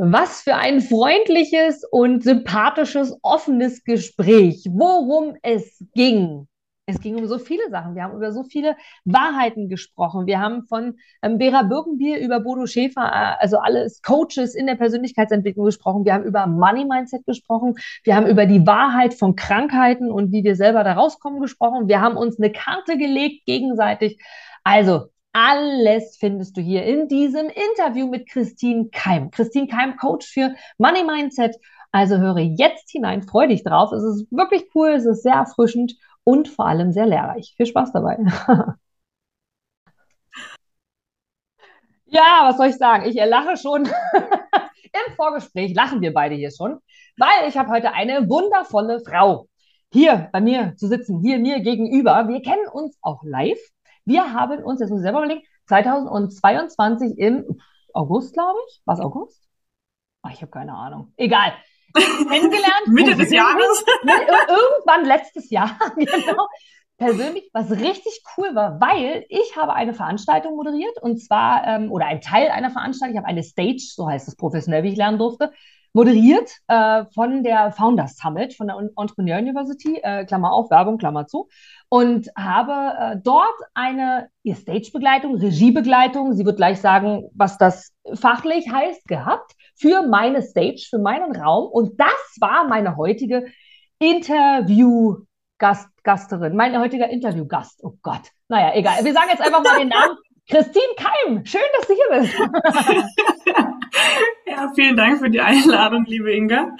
Was für ein freundliches und sympathisches, offenes Gespräch. Worum es ging. Es ging um so viele Sachen. Wir haben über so viele Wahrheiten gesprochen. Wir haben von ähm, Bera Birkenbier über Bodo Schäfer, äh, also alles Coaches in der Persönlichkeitsentwicklung gesprochen. Wir haben über Money Mindset gesprochen. Wir haben über die Wahrheit von Krankheiten und wie wir selber da rauskommen gesprochen. Wir haben uns eine Karte gelegt gegenseitig. Also alles findest du hier in diesem Interview mit Christine Keim. Christine Keim, Coach für Money Mindset. Also höre jetzt hinein, freue dich drauf. Es ist wirklich cool, es ist sehr erfrischend und vor allem sehr lehrreich. Viel Spaß dabei. ja, was soll ich sagen? Ich lache schon. Im Vorgespräch lachen wir beide hier schon, weil ich habe heute eine wundervolle Frau hier bei mir zu sitzen, hier mir gegenüber. Wir kennen uns auch live. Wir haben uns, jetzt muss ich selber überlegen, 2022 im August, glaube ich. Was August? Oh, ich habe keine Ahnung. Egal. Kennengelernt. Mitte des Jahres. Irgendwann letztes Jahr, genau. Persönlich, was richtig cool war, weil ich habe eine Veranstaltung moderiert und zwar, ähm, oder ein Teil einer Veranstaltung, ich habe eine Stage, so heißt es professionell, wie ich lernen durfte, moderiert äh, von der Founders Summit von der Entrepreneur University, äh, Klammer auf, Werbung, Klammer zu, und habe äh, dort eine Stage-Begleitung, Regiebegleitung, sie wird gleich sagen, was das fachlich heißt, gehabt für meine Stage, für meinen Raum. Und das war meine heutige Interview-Gasterin, mein heutiger Interview-Gast. Oh Gott. Naja, egal. Wir sagen jetzt einfach mal den Namen. Christine Keim, schön, dass du hier bist. ja, vielen Dank für die Einladung, liebe Inga.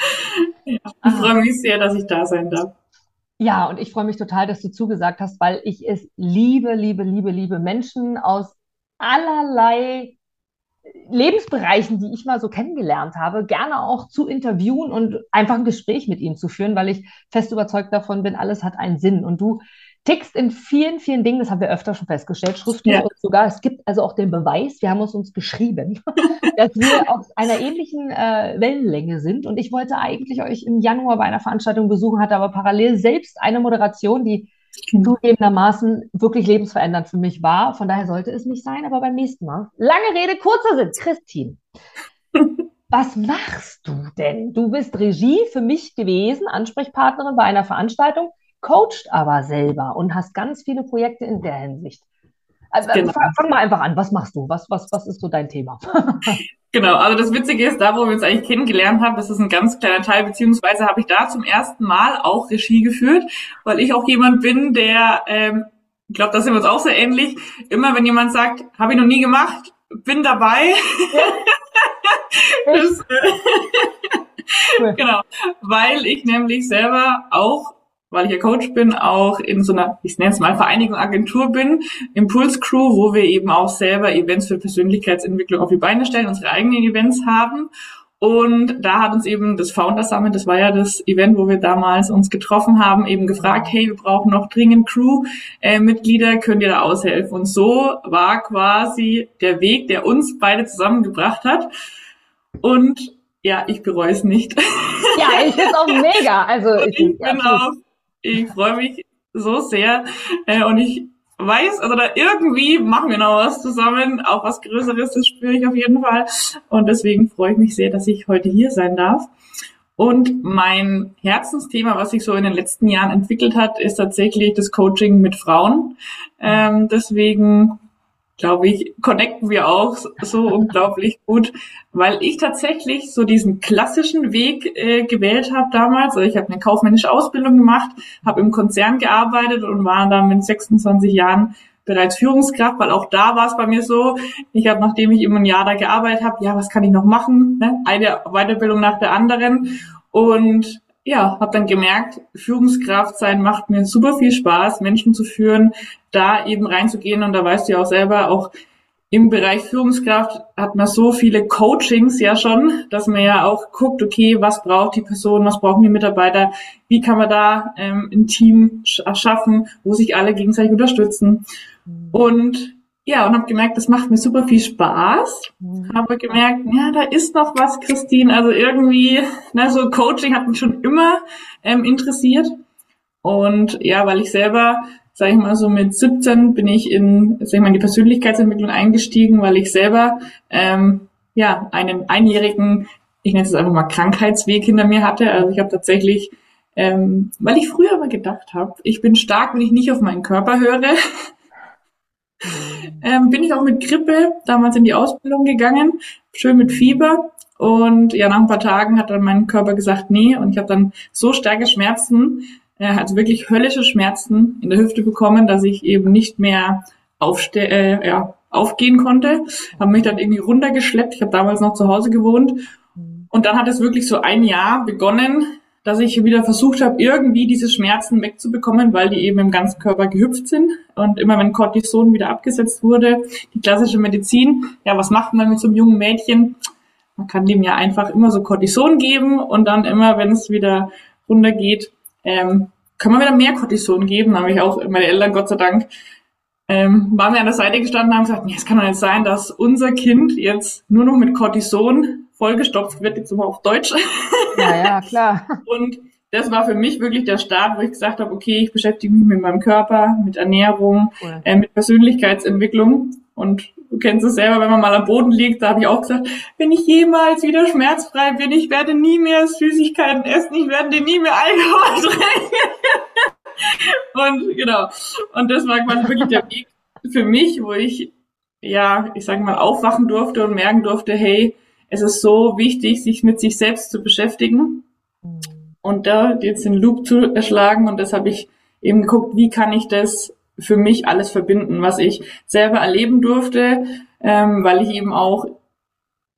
Ja, ich freue mich sehr, dass ich da sein darf. Ja, und ich freue mich total, dass du zugesagt hast, weil ich es liebe, liebe, liebe, liebe Menschen aus allerlei Lebensbereichen, die ich mal so kennengelernt habe, gerne auch zu interviewen und einfach ein Gespräch mit ihnen zu führen, weil ich fest überzeugt davon bin, alles hat einen Sinn. Und du tickst in vielen, vielen Dingen, das haben wir öfter schon festgestellt, schriftlich ja. und sogar, es gibt also auch den Beweis, wir haben es uns geschrieben, dass wir auf einer ähnlichen äh, Wellenlänge sind. Und ich wollte eigentlich euch im Januar bei einer Veranstaltung besuchen, hatte aber parallel selbst eine Moderation, die zugegebenermaßen wirklich lebensverändernd für mich war. Von daher sollte es nicht sein, aber beim nächsten Mal. Lange Rede, kurzer Sinn. Christine, was machst du denn? Du bist Regie für mich gewesen, Ansprechpartnerin bei einer Veranstaltung, coacht aber selber und hast ganz viele Projekte in der Hinsicht. Also, genau. Fang mal einfach an. Was machst du? Was, was, was ist so dein Thema? Genau, also das Witzige ist, da wo wir uns eigentlich kennengelernt haben, das ist ein ganz kleiner Teil, beziehungsweise habe ich da zum ersten Mal auch Regie geführt, weil ich auch jemand bin, der, ähm, ich glaube, da sind wir uns auch sehr ähnlich, immer wenn jemand sagt, habe ich noch nie gemacht, bin dabei. das, äh, genau, weil ich nämlich selber auch weil ich ja Coach bin, auch in so einer, ich nenne es mal Vereinigung Agentur bin, Impulse Crew, wo wir eben auch selber Events für Persönlichkeitsentwicklung auf die Beine stellen, unsere eigenen Events haben. Und da hat uns eben das Founder Summit, das war ja das Event, wo wir damals uns getroffen haben, eben gefragt, hey, wir brauchen noch dringend Crew-Mitglieder, könnt ihr da aushelfen? Und so war quasi der Weg, der uns beide zusammengebracht hat. Und ja, ich bereue es nicht. Ja, ich es auch mega. Also ich, ich bin auch ich freue mich so sehr äh, und ich weiß, also da irgendwie machen wir noch was zusammen, auch was Größeres, das spüre ich auf jeden Fall. Und deswegen freue ich mich sehr, dass ich heute hier sein darf. Und mein Herzensthema, was sich so in den letzten Jahren entwickelt hat, ist tatsächlich das Coaching mit Frauen. Ähm, deswegen glaube ich, connecten wir auch so unglaublich gut, weil ich tatsächlich so diesen klassischen Weg äh, gewählt habe damals. Also ich habe eine kaufmännische Ausbildung gemacht, habe im Konzern gearbeitet und war dann mit 26 Jahren bereits Führungskraft, weil auch da war es bei mir so, ich habe, nachdem ich immer ein Jahr da gearbeitet habe, ja, was kann ich noch machen? Ne? Eine Weiterbildung nach der anderen. Und ja, habe dann gemerkt, Führungskraft sein macht mir super viel Spaß, Menschen zu führen, da eben reinzugehen und da weißt du ja auch selber, auch im Bereich Führungskraft hat man so viele Coachings ja schon, dass man ja auch guckt, okay, was braucht die Person, was brauchen die Mitarbeiter, wie kann man da ähm, ein Team schaffen, wo sich alle gegenseitig unterstützen. Mhm. Und ja, und habe gemerkt, das macht mir super viel Spaß. Mhm. Habe gemerkt, ja, da ist noch was, Christine. Also irgendwie, na, so Coaching hat mich schon immer ähm, interessiert. Und ja, weil ich selber, sage ich mal so mit 17 bin ich in, sag ich mal, in die Persönlichkeitsentwicklung eingestiegen, weil ich selber ähm, ja einen einjährigen ich nenne es einfach mal Krankheitsweg hinter mir hatte. Also ich habe tatsächlich, ähm, weil ich früher immer gedacht habe, ich bin stark, wenn ich nicht auf meinen Körper höre, ähm, bin ich auch mit Grippe damals in die Ausbildung gegangen, schön mit Fieber. Und ja, nach ein paar Tagen hat dann mein Körper gesagt, nee. Und ich habe dann so starke Schmerzen, äh, also wirklich höllische Schmerzen in der Hüfte bekommen, dass ich eben nicht mehr aufste äh, ja, aufgehen konnte. Habe mich dann irgendwie runtergeschleppt. Ich habe damals noch zu Hause gewohnt. Und dann hat es wirklich so ein Jahr begonnen, dass ich wieder versucht habe, irgendwie diese Schmerzen wegzubekommen, weil die eben im ganzen Körper gehüpft sind. Und immer wenn Cortison wieder abgesetzt wurde, die klassische Medizin, ja, was macht man mit so einem jungen Mädchen? Man kann dem ja einfach immer so Cortison geben und dann immer, wenn es wieder runtergeht, ähm, kann man wieder mehr Cortison geben. Da habe ich auch meine Eltern, Gott sei Dank, ähm, waren wir an der Seite gestanden und haben gesagt, es kann doch nicht sein, dass unser Kind jetzt nur noch mit Cortison vollgestopft wird, jetzt immer auf Deutsch. Ja, ja, klar. Und das war für mich wirklich der Start, wo ich gesagt habe, okay, ich beschäftige mich mit meinem Körper, mit Ernährung, cool. äh, mit Persönlichkeitsentwicklung. Und du kennst es selber, wenn man mal am Boden liegt, da habe ich auch gesagt, wenn ich jemals wieder schmerzfrei bin, ich werde nie mehr Süßigkeiten essen, ich werde nie mehr Alkohol trinken. und genau. Und das war quasi wirklich der Weg für mich, wo ich, ja, ich sage mal, aufwachen durfte und merken durfte, hey, es ist so wichtig, sich mit sich selbst zu beschäftigen und da jetzt den Loop zu erschlagen. Und das habe ich eben geguckt, wie kann ich das für mich alles verbinden, was ich selber erleben durfte, ähm, weil ich eben auch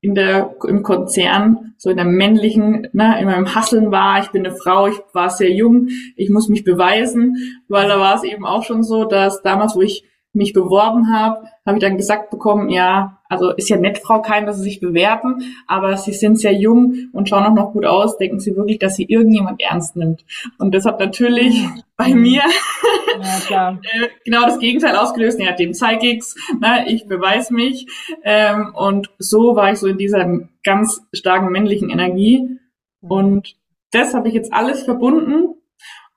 in der, im Konzern, so in der männlichen, ne, in meinem Hasseln war. Ich bin eine Frau, ich war sehr jung, ich muss mich beweisen, weil da war es eben auch schon so, dass damals, wo ich mich beworben habe, habe ich dann gesagt bekommen, ja, also ist ja nett, Frau Keim, dass Sie sich bewerben, aber Sie sind sehr jung und schauen auch noch gut aus. Denken Sie wirklich, dass Sie irgendjemand ernst nimmt? Und das hat natürlich bei mir ja, äh, genau das Gegenteil ausgelöst. Ja, dem zeige ich's, ne, ich beweise mich. Ähm, und so war ich so in dieser ganz starken männlichen Energie. Und das habe ich jetzt alles verbunden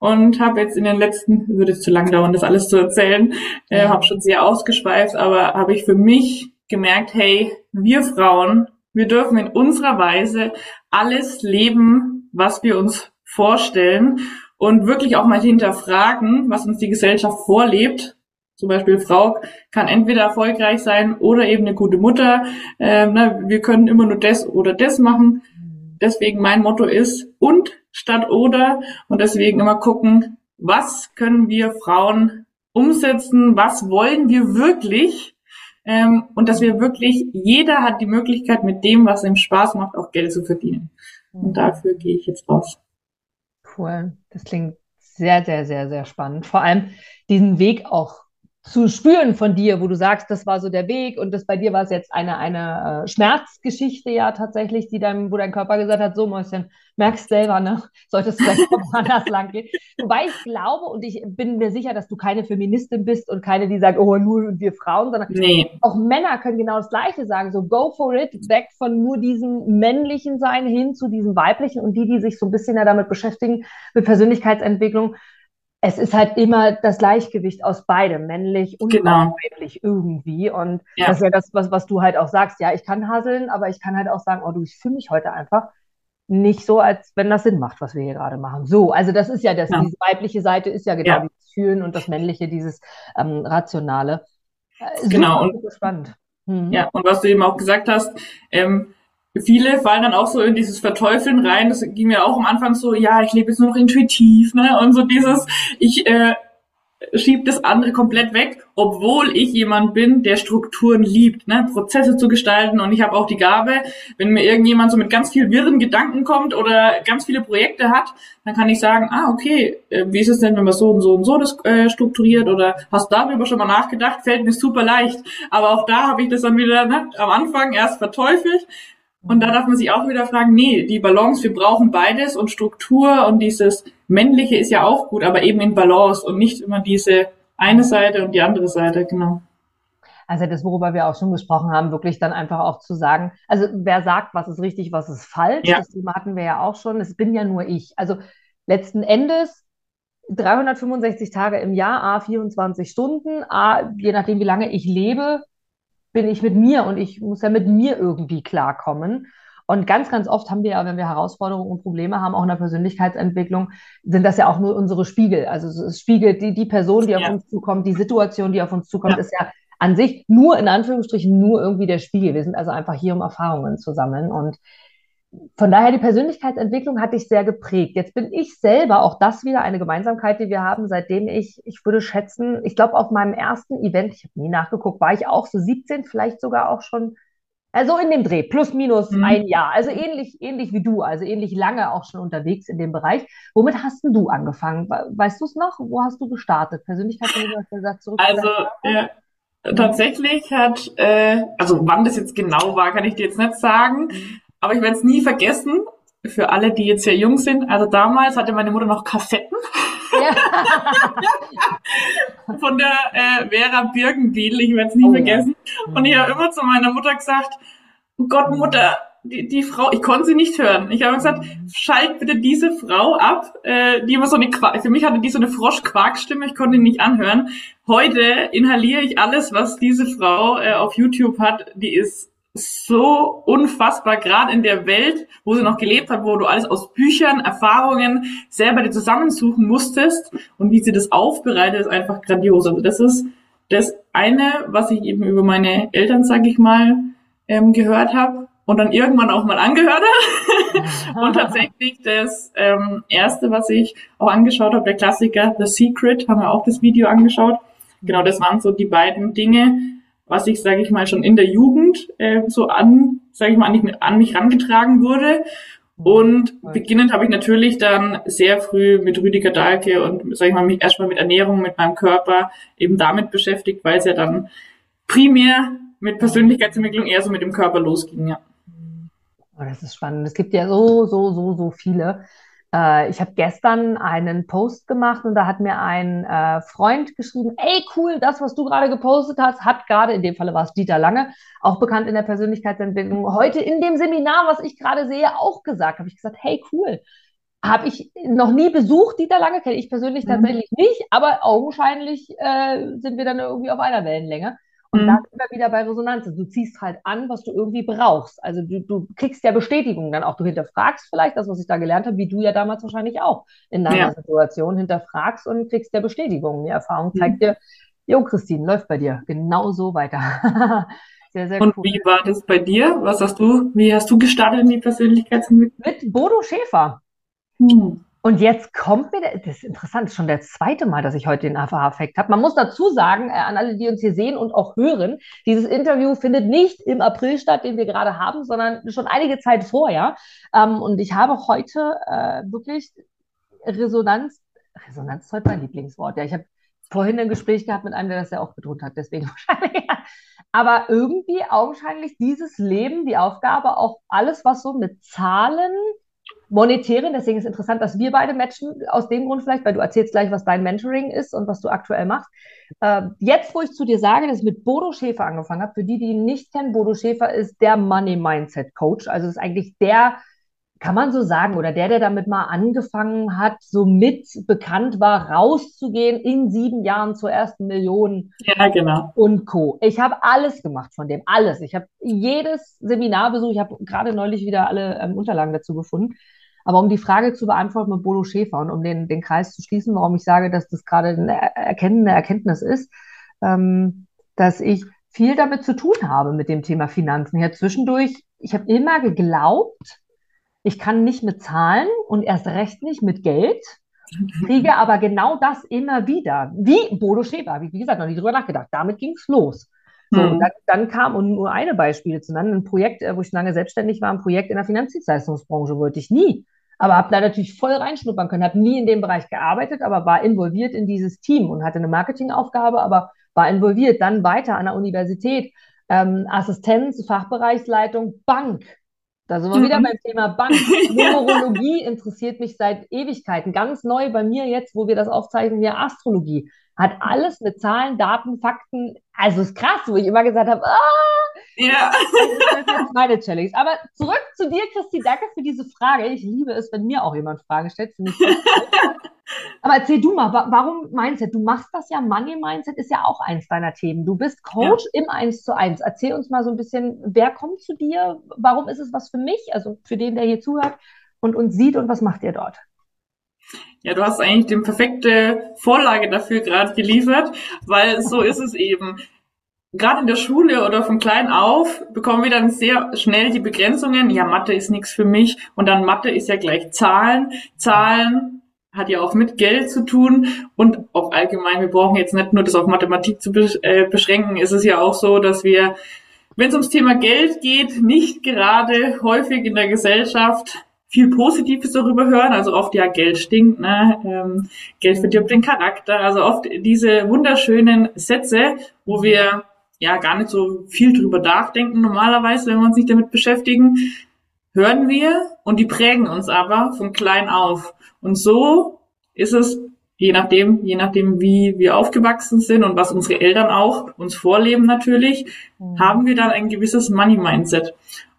und habe jetzt in den letzten, würde es zu lang dauern, das alles zu erzählen, äh, habe schon sehr ausgeschweift, aber habe ich für mich gemerkt, hey, wir Frauen, wir dürfen in unserer Weise alles leben, was wir uns vorstellen und wirklich auch mal hinterfragen, was uns die Gesellschaft vorlebt. Zum Beispiel Frau kann entweder erfolgreich sein oder eben eine gute Mutter. Ähm, na, wir können immer nur das oder das machen. Deswegen mein Motto ist und statt oder und deswegen immer gucken, was können wir Frauen umsetzen, was wollen wir wirklich ähm, und dass wir wirklich, jeder hat die Möglichkeit mit dem, was ihm Spaß macht, auch Geld zu verdienen. Und mhm. dafür gehe ich jetzt raus. Cool, das klingt sehr, sehr, sehr, sehr spannend. Vor allem diesen Weg auch zu spüren von dir, wo du sagst, das war so der Weg und das bei dir war es jetzt eine, eine äh, Schmerzgeschichte ja tatsächlich, die dein, wo dein Körper gesagt hat, so Mäuschen, merkst selber, ne, solltest du vielleicht anders lang gehen. Wobei ich glaube und ich bin mir sicher, dass du keine Feministin bist und keine, die sagt, oh, nur wir Frauen, sondern nee. auch Männer können genau das Gleiche sagen, so go for it, weg von nur diesem männlichen Sein hin zu diesem weiblichen und die, die sich so ein bisschen ja damit beschäftigen, mit Persönlichkeitsentwicklung, es ist halt immer das Gleichgewicht aus beidem, männlich und genau. weiblich irgendwie. Und ja. das ist ja das, was, was du halt auch sagst. Ja, ich kann hasseln, aber ich kann halt auch sagen, oh du, ich fühle mich heute einfach nicht so, als wenn das Sinn macht, was wir hier gerade machen. So, also das ist ja das, ja. diese weibliche Seite ist ja genau ja. dieses Fühlen und das männliche, dieses ähm, Rationale. Äh, genau. Und, spannend. Mhm. Ja, und was du eben auch gesagt hast, ähm, viele fallen dann auch so in dieses Verteufeln rein. Das ging mir auch am Anfang so, ja, ich lebe jetzt nur noch intuitiv, ne? Und so dieses, ich äh, schiebe das andere komplett weg, obwohl ich jemand bin, der Strukturen liebt, ne? Prozesse zu gestalten. Und ich habe auch die Gabe, wenn mir irgendjemand so mit ganz viel wirren Gedanken kommt oder ganz viele Projekte hat, dann kann ich sagen, ah, okay, äh, wie ist es denn, wenn man so und so und so das äh, strukturiert oder hast darüber schon mal nachgedacht, fällt mir super leicht. Aber auch da habe ich das dann wieder ne, am Anfang erst verteufelt und da darf man sich auch wieder fragen, nee, die Balance, wir brauchen beides und Struktur und dieses Männliche ist ja auch gut, aber eben in Balance und nicht immer diese eine Seite und die andere Seite, genau. Also das, worüber wir auch schon gesprochen haben, wirklich dann einfach auch zu sagen, also wer sagt, was ist richtig, was ist falsch, ja. das Thema hatten wir ja auch schon, es bin ja nur ich. Also letzten Endes 365 Tage im Jahr, a 24 Stunden, a je nachdem, wie lange ich lebe, bin ich mit mir und ich muss ja mit mir irgendwie klarkommen. Und ganz, ganz oft haben wir ja, wenn wir Herausforderungen und Probleme haben, auch in der Persönlichkeitsentwicklung, sind das ja auch nur unsere Spiegel. Also es spiegelt die, die Person, die auf ja. uns zukommt, die Situation, die auf uns zukommt, ja. ist ja an sich nur in Anführungsstrichen nur irgendwie der Spiegel. Wir sind also einfach hier, um Erfahrungen zu sammeln. Und von daher die Persönlichkeitsentwicklung hat dich sehr geprägt. Jetzt bin ich selber, auch das wieder eine Gemeinsamkeit, die wir haben, seitdem ich, ich würde schätzen, ich glaube auf meinem ersten Event, ich habe nie nachgeguckt, war ich auch so 17, vielleicht sogar auch schon, also in dem Dreh, plus minus mhm. ein Jahr. Also ähnlich, ähnlich wie du, also ähnlich lange auch schon unterwegs in dem Bereich. Womit hast denn du angefangen? Weißt du es noch? Wo hast du gestartet? Persönlichkeitsentwicklung, gesagt, zurück. Also, ja. Tatsächlich hat, äh, also wann das jetzt genau war, kann ich dir jetzt nicht sagen. Mhm. Aber ich werde es nie vergessen, für alle, die jetzt sehr jung sind. Also damals hatte meine Mutter noch Kassetten. Ja. Von der äh, Vera Birkenbiedl, ich werde es nie oh, vergessen. Ja. Und ich habe immer zu meiner Mutter gesagt, oh Gott, Mutter, die, die Frau, ich konnte sie nicht hören. Ich habe gesagt, schalt bitte diese Frau ab, äh, die immer so eine Quark, für mich hatte die so eine Frosch-Quark-Stimme, ich konnte ihn nicht anhören. Heute inhaliere ich alles, was diese Frau äh, auf YouTube hat. Die ist so unfassbar, gerade in der Welt, wo sie noch gelebt hat, wo du alles aus Büchern, Erfahrungen selber dir zusammensuchen musstest und wie sie das aufbereitet, ist einfach grandios. Also das ist das eine, was ich eben über meine Eltern, sag ich mal, ähm, gehört habe und dann irgendwann auch mal angehört habe. und tatsächlich das ähm, erste, was ich auch angeschaut habe, der Klassiker The Secret, haben wir auch das Video angeschaut. Genau, das waren so die beiden Dinge, was ich, sage ich mal, schon in der Jugend äh, so an, sage ich mal, an, mich, an mich rangetragen wurde. Und beginnend habe ich natürlich dann sehr früh mit Rüdiger Dahlke und, sage ich mal, mich erstmal mit Ernährung, mit meinem Körper eben damit beschäftigt, weil es ja dann primär mit Persönlichkeitsentwicklung eher so mit dem Körper losging, ja. Oh, das ist spannend. Es gibt ja so, so, so, so viele. Äh, ich habe gestern einen Post gemacht und da hat mir ein äh, Freund geschrieben, ey cool, das, was du gerade gepostet hast, hat gerade, in dem Falle war es Dieter Lange, auch bekannt in der Persönlichkeitsentwicklung, heute in dem Seminar, was ich gerade sehe, auch gesagt. Habe ich gesagt, hey cool. Habe ich noch nie besucht, Dieter Lange, kenne ich persönlich mhm. tatsächlich nicht, aber augenscheinlich äh, sind wir dann irgendwie auf einer Wellenlänge. Und mhm. da sind wir wieder bei Resonanz. Du ziehst halt an, was du irgendwie brauchst. Also du, du kriegst ja Bestätigung dann auch. Du hinterfragst vielleicht das, was ich da gelernt habe, wie du ja damals wahrscheinlich auch in deiner ja. Situation hinterfragst und kriegst ja Bestätigung. Die Erfahrung mhm. zeigt mhm. dir, jo, Christine, läuft bei dir. Genau so weiter. sehr, sehr und cool. wie war das bei dir? Was hast du, wie hast du gestartet in die Persönlichkeitsentwicklung? Mit Bodo Schäfer. Hm. Und jetzt kommt mir, das ist interessant, das ist schon der zweite Mal, dass ich heute den AFA-Effekt habe. Man muss dazu sagen, äh, an alle, die uns hier sehen und auch hören, dieses Interview findet nicht im April statt, den wir gerade haben, sondern schon einige Zeit vorher. Ähm, und ich habe heute äh, wirklich Resonanz, Resonanz ist heute mein Lieblingswort. Ja, ich habe vorhin ein Gespräch gehabt mit einem, der das ja auch betont hat, deswegen wahrscheinlich. Aber irgendwie augenscheinlich dieses Leben, die Aufgabe, auch alles, was so mit Zahlen, monetären. Deswegen ist es interessant, dass wir beide matchen, aus dem Grund vielleicht, weil du erzählst gleich, was dein Mentoring ist und was du aktuell machst. Äh, jetzt, wo ich zu dir sage, dass ich mit Bodo Schäfer angefangen habe, für die, die ihn nicht kennen, Bodo Schäfer ist der Money Mindset Coach. Also ist eigentlich der, kann man so sagen, oder der, der damit mal angefangen hat, so mit bekannt war, rauszugehen in sieben Jahren zur ersten Million. Ja, genau. Und Co. Ich habe alles gemacht von dem, alles. Ich habe jedes Seminar besucht. Ich habe gerade neulich wieder alle ähm, Unterlagen dazu gefunden. Aber um die Frage zu beantworten mit Bodo Schäfer und um den, den Kreis zu schließen, warum ich sage, dass das gerade eine erkennende Erkenntnis ist, ähm, dass ich viel damit zu tun habe mit dem Thema Finanzen. Ja, zwischendurch, ich habe immer geglaubt, ich kann nicht mit Zahlen und erst recht nicht mit Geld, kriege aber genau das immer wieder. Wie Bodo Schäfer, wie, wie gesagt, noch nie drüber nachgedacht. Damit ging es los. So, mhm. dann, dann, kam, und nur eine Beispiele zu nennen, ein Projekt, äh, wo ich lange selbstständig war, ein Projekt in der Finanzdienstleistungsbranche wollte ich nie. Aber habe da natürlich voll reinschnuppern können, habe nie in dem Bereich gearbeitet, aber war involviert in dieses Team und hatte eine Marketingaufgabe, aber war involviert. Dann weiter an der Universität, ähm, Assistenz, Fachbereichsleitung, Bank. Da sind wir mhm. wieder beim Thema Bank. Numerologie interessiert mich seit Ewigkeiten. Ganz neu bei mir jetzt, wo wir das aufzeichnen, hier Astrologie. Hat alles mit Zahlen, Daten, Fakten. Also ist krass, wo ich immer gesagt habe, ah, ja. das ist jetzt meine Challenge. Aber zurück zu dir, Christi. Danke für diese Frage. Ich liebe es, wenn mir auch jemand Fragen stellt. Aber erzähl du mal, warum Mindset? Du machst das ja, Money Mindset ist ja auch eins deiner Themen. Du bist Coach ja. im Eins zu Eins. Erzähl uns mal so ein bisschen, wer kommt zu dir? Warum ist es was für mich, also für den, der hier zuhört und uns sieht und was macht ihr dort? Ja, du hast eigentlich die perfekte Vorlage dafür gerade geliefert, weil so ist es eben. Gerade in der Schule oder von klein auf bekommen wir dann sehr schnell die Begrenzungen. Ja, Mathe ist nichts für mich. Und dann Mathe ist ja gleich Zahlen. Zahlen hat ja auch mit Geld zu tun und auch allgemein, wir brauchen jetzt nicht nur das auf Mathematik zu äh, beschränken, ist es ja auch so, dass wir, wenn es ums Thema Geld geht, nicht gerade häufig in der Gesellschaft viel Positives darüber hören. Also oft ja Geld stinkt, ne? Ähm, Geld verdirbt den Charakter. Also oft diese wunderschönen Sätze, wo wir ja gar nicht so viel drüber nachdenken normalerweise, wenn wir uns nicht damit beschäftigen, hören wir und die prägen uns aber von klein auf. Und so ist es, je nachdem, je nachdem, wie wir aufgewachsen sind und was unsere Eltern auch uns vorleben natürlich, mhm. haben wir dann ein gewisses Money-Mindset.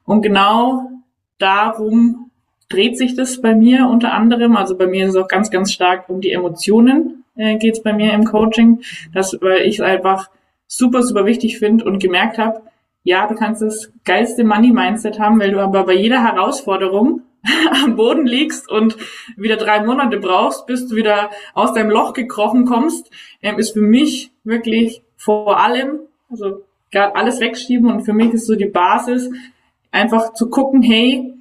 Und genau darum dreht sich das bei mir unter anderem. Also bei mir ist es auch ganz, ganz stark um die Emotionen äh, geht es bei mir im Coaching, das, weil ich es einfach super, super wichtig finde und gemerkt habe, ja, du kannst das geilste Money-Mindset haben, weil du aber bei jeder Herausforderung am Boden liegst und wieder drei Monate brauchst, bis du wieder aus deinem Loch gekrochen kommst, ähm, ist für mich wirklich vor allem, also alles wegschieben und für mich ist so die Basis, einfach zu gucken, hey,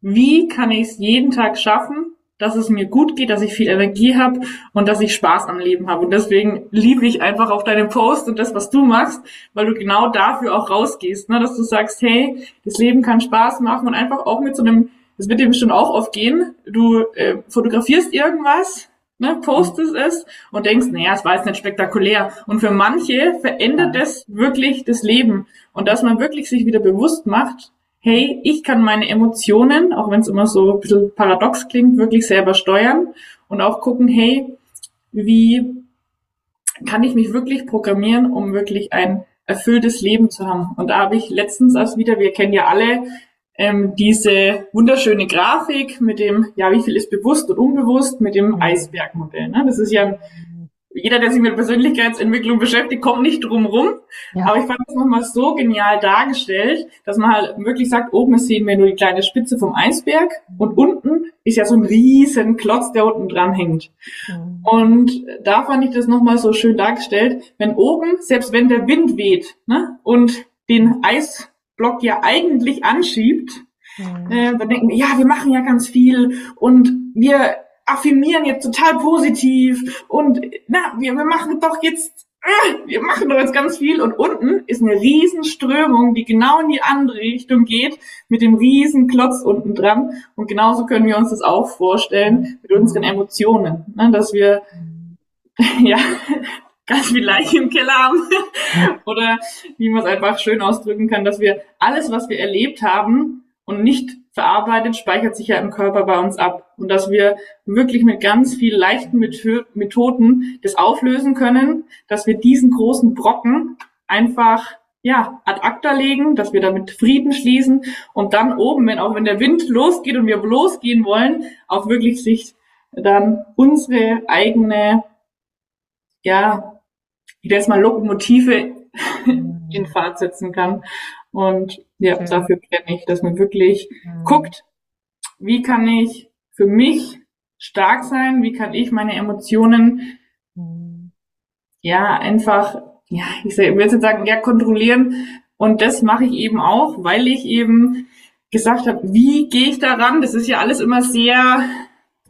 wie kann ich es jeden Tag schaffen, dass es mir gut geht, dass ich viel Energie habe und dass ich Spaß am Leben habe. Und deswegen liebe ich einfach auf deinem Post und das, was du machst, weil du genau dafür auch rausgehst, ne? dass du sagst, hey, das Leben kann Spaß machen und einfach auch mit so einem, das wird dir bestimmt auch oft gehen, du äh, fotografierst irgendwas, ne, postest es und denkst, naja, es war jetzt nicht spektakulär. Und für manche verändert das wirklich das Leben. Und dass man wirklich sich wieder bewusst macht, hey, ich kann meine Emotionen, auch wenn es immer so ein bisschen paradox klingt, wirklich selber steuern und auch gucken, hey, wie kann ich mich wirklich programmieren, um wirklich ein erfülltes Leben zu haben. Und da habe ich letztens erst wieder, wir kennen ja alle ähm, diese wunderschöne Grafik mit dem, ja, wie viel ist bewusst und unbewusst, mit dem Eisbergmodell. Ne? Das ist ja ein jeder, der sich mit Persönlichkeitsentwicklung beschäftigt, kommt nicht drum rum. Ja. Aber ich fand das nochmal so genial dargestellt, dass man halt wirklich sagt, oben sehen wir nur die kleine Spitze vom Eisberg und unten ist ja so ein riesen Klotz, der unten dran hängt. Mhm. Und da fand ich das nochmal so schön dargestellt, wenn oben, selbst wenn der Wind weht ne, und den Eisblock ja eigentlich anschiebt, mhm. äh, dann denken wir, ja, wir machen ja ganz viel und wir affirmieren jetzt total positiv und na, wir, wir machen doch jetzt, äh, wir machen doch jetzt ganz viel und unten ist eine Riesenströmung, die genau in die andere Richtung geht, mit dem riesen Klotz unten dran. Und genauso können wir uns das auch vorstellen mit unseren Emotionen, ne, dass wir ja ganz viel Leiche im Keller haben oder wie man es einfach schön ausdrücken kann, dass wir alles, was wir erlebt haben und nicht verarbeitet, speichert sich ja im Körper bei uns ab. Und dass wir wirklich mit ganz viel leichten Methoden das auflösen können, dass wir diesen großen Brocken einfach ja, ad acta legen, dass wir damit Frieden schließen und dann oben, wenn auch wenn der Wind losgeht und wir losgehen wollen, auch wirklich sich dann unsere eigene, ja, ich jetzt mal Lokomotive in Fahrt setzen kann. Und ja, okay. dafür kenne ich, dass man wirklich mhm. guckt, wie kann ich für mich stark sein, wie kann ich meine Emotionen mhm. ja einfach, ja, ich will jetzt sagen, ja, kontrollieren. Und das mache ich eben auch, weil ich eben gesagt habe, wie gehe ich daran? Das ist ja alles immer sehr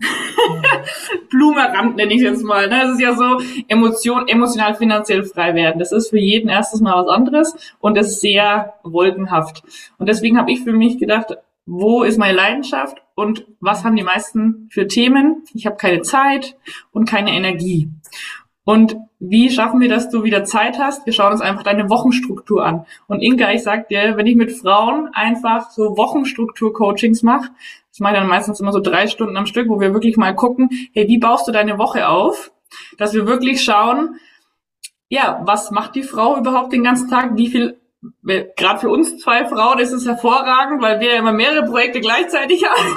Blumerand nenne ich jetzt mal. Ne? Das ist ja so Emotion, emotional finanziell frei werden. Das ist für jeden erstes Mal was anderes und das ist sehr wolkenhaft. Und deswegen habe ich für mich gedacht, wo ist meine Leidenschaft und was haben die meisten für Themen? Ich habe keine Zeit und keine Energie. Und wie schaffen wir, dass du wieder Zeit hast? Wir schauen uns einfach deine Wochenstruktur an. Und Inga, ich sag dir, wenn ich mit Frauen einfach so Wochenstruktur-Coachings mache, das mache ich dann meistens immer so drei Stunden am Stück, wo wir wirklich mal gucken, hey, wie baust du deine Woche auf? Dass wir wirklich schauen, ja, was macht die Frau überhaupt den ganzen Tag? Wie viel gerade für uns zwei Frauen ist es hervorragend, weil wir immer mehrere Projekte gleichzeitig haben.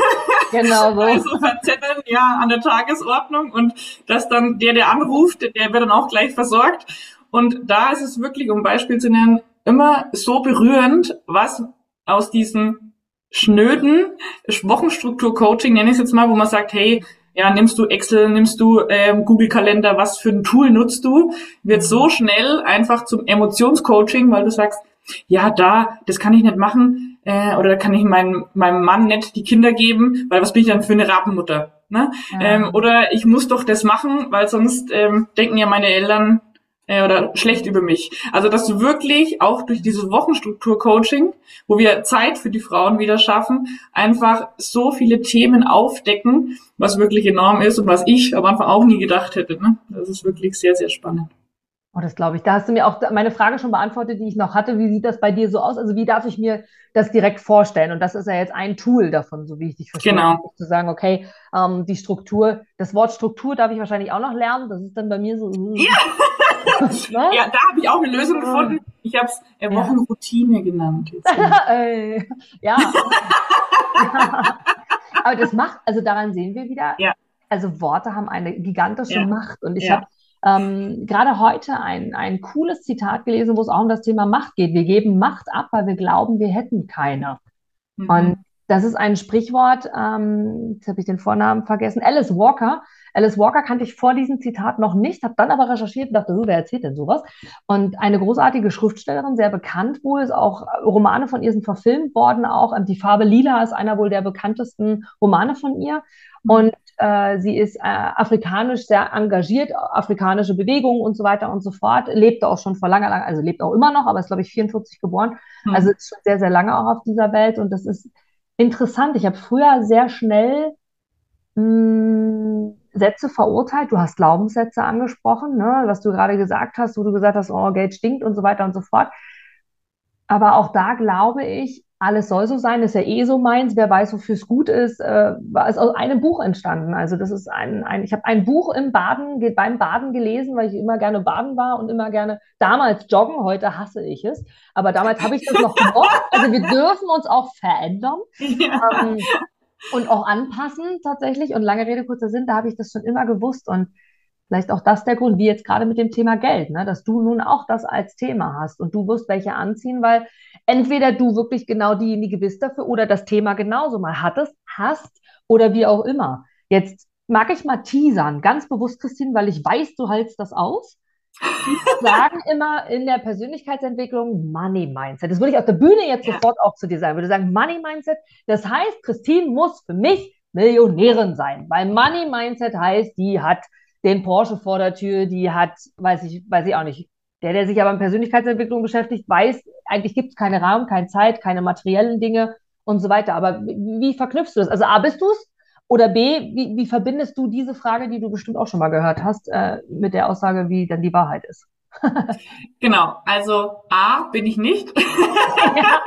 Genau so. Also verzetteln, ja, an der Tagesordnung und dass dann der, der anruft, der wird dann auch gleich versorgt. Und da ist es wirklich, um Beispiel zu nennen, immer so berührend, was aus diesen schnöden Wochenstruktur-Coaching, nenne ich es jetzt mal, wo man sagt, hey, ja, nimmst du Excel, nimmst du ähm, Google Kalender, was für ein Tool nutzt du, wird so schnell einfach zum Emotionscoaching, weil du sagst, ja, da, das kann ich nicht machen, äh, oder da kann ich meinem, meinem Mann nicht die Kinder geben, weil was bin ich dann für eine Rabenmutter? Ne? Ja. Ähm, oder ich muss doch das machen, weil sonst ähm, denken ja meine Eltern, äh, oder schlecht über mich. Also dass du wirklich auch durch diese Wochenstruktur-Coaching, wo wir Zeit für die Frauen wieder schaffen, einfach so viele Themen aufdecken, was wirklich enorm ist und was ich am Anfang auch nie gedacht hätte. Ne? Das ist wirklich sehr, sehr spannend. Oh, das glaube ich. Da hast du mir auch meine Frage schon beantwortet, die ich noch hatte. Wie sieht das bei dir so aus? Also wie darf ich mir das direkt vorstellen? Und das ist ja jetzt ein Tool davon, so wie ich dich verstehe. Genau. Zu sagen, okay, ähm, die Struktur, das Wort Struktur darf ich wahrscheinlich auch noch lernen. Das ist dann bei mir so. Ja. ja, da habe ich auch eine Lösung gefunden. Ich habe es äh, Wochenroutine ja. genannt. ja. Aber das macht, also daran sehen wir wieder, ja. also Worte haben eine gigantische ja. Macht. Und ich habe ähm, gerade heute ein, ein cooles Zitat gelesen, wo es auch um das Thema Macht geht. Wir geben Macht ab, weil wir glauben, wir hätten keine. Mhm. Und das ist ein Sprichwort, ähm, jetzt habe ich den Vornamen vergessen, Alice Walker. Alice Walker kannte ich vor diesem Zitat noch nicht, habe dann aber recherchiert und dachte, so, wer erzählt denn sowas? Und eine großartige Schriftstellerin, sehr bekannt wohl, ist auch Romane von ihr sind verfilmt worden, auch Die Farbe Lila ist einer wohl der bekanntesten Romane von ihr. Und äh, sie ist äh, afrikanisch sehr engagiert, afrikanische Bewegungen und so weiter und so fort, lebte auch schon vor langer, langer, also lebt auch immer noch, aber ist, glaube ich, 44 geboren. Mhm. Also ist schon sehr, sehr lange auch auf dieser Welt und das ist interessant. Ich habe früher sehr schnell mh, hm, Sätze verurteilt. Du hast Glaubenssätze angesprochen, ne, was du gerade gesagt hast, wo du gesagt hast, oh, Geld stinkt und so weiter und so fort. Aber auch da glaube ich, alles soll so sein, ist ja eh so meins, wer weiß, wofür es gut ist, äh, war es aus einem Buch entstanden. Also das ist ein, ein ich habe ein Buch im Baden, beim Baden gelesen, weil ich immer gerne baden war und immer gerne damals joggen, heute hasse ich es, aber damals habe ich das noch gemacht. Also wir dürfen uns auch verändern. Ja. Ähm, und auch anpassen tatsächlich. Und lange Rede, kurzer Sinn, da habe ich das schon immer gewusst. Und vielleicht auch das der Grund, wie jetzt gerade mit dem Thema Geld, ne? dass du nun auch das als Thema hast und du wirst welche anziehen, weil entweder du wirklich genau diejenige bist dafür oder das Thema genauso mal hattest, hast oder wie auch immer. Jetzt mag ich mal teasern, ganz bewusst, Christine, weil ich weiß, du hältst das aus. Die sagen immer in der Persönlichkeitsentwicklung Money Mindset. Das würde ich auf der Bühne jetzt ja. sofort auch zu dir sagen. Ich würde sagen, Money Mindset, das heißt, Christine muss für mich Millionärin sein, weil Money Mindset heißt, die hat den Porsche vor der Tür, die hat, weiß ich, weiß ich auch nicht. Der, der sich aber mit Persönlichkeitsentwicklung beschäftigt, weiß, eigentlich gibt es keine Raum, keine Zeit, keine materiellen Dinge und so weiter. Aber wie verknüpfst du das? Also A, bist du es? Oder B, wie, wie verbindest du diese Frage, die du bestimmt auch schon mal gehört hast, äh, mit der Aussage, wie dann die Wahrheit ist? genau, also A bin ich nicht. ja.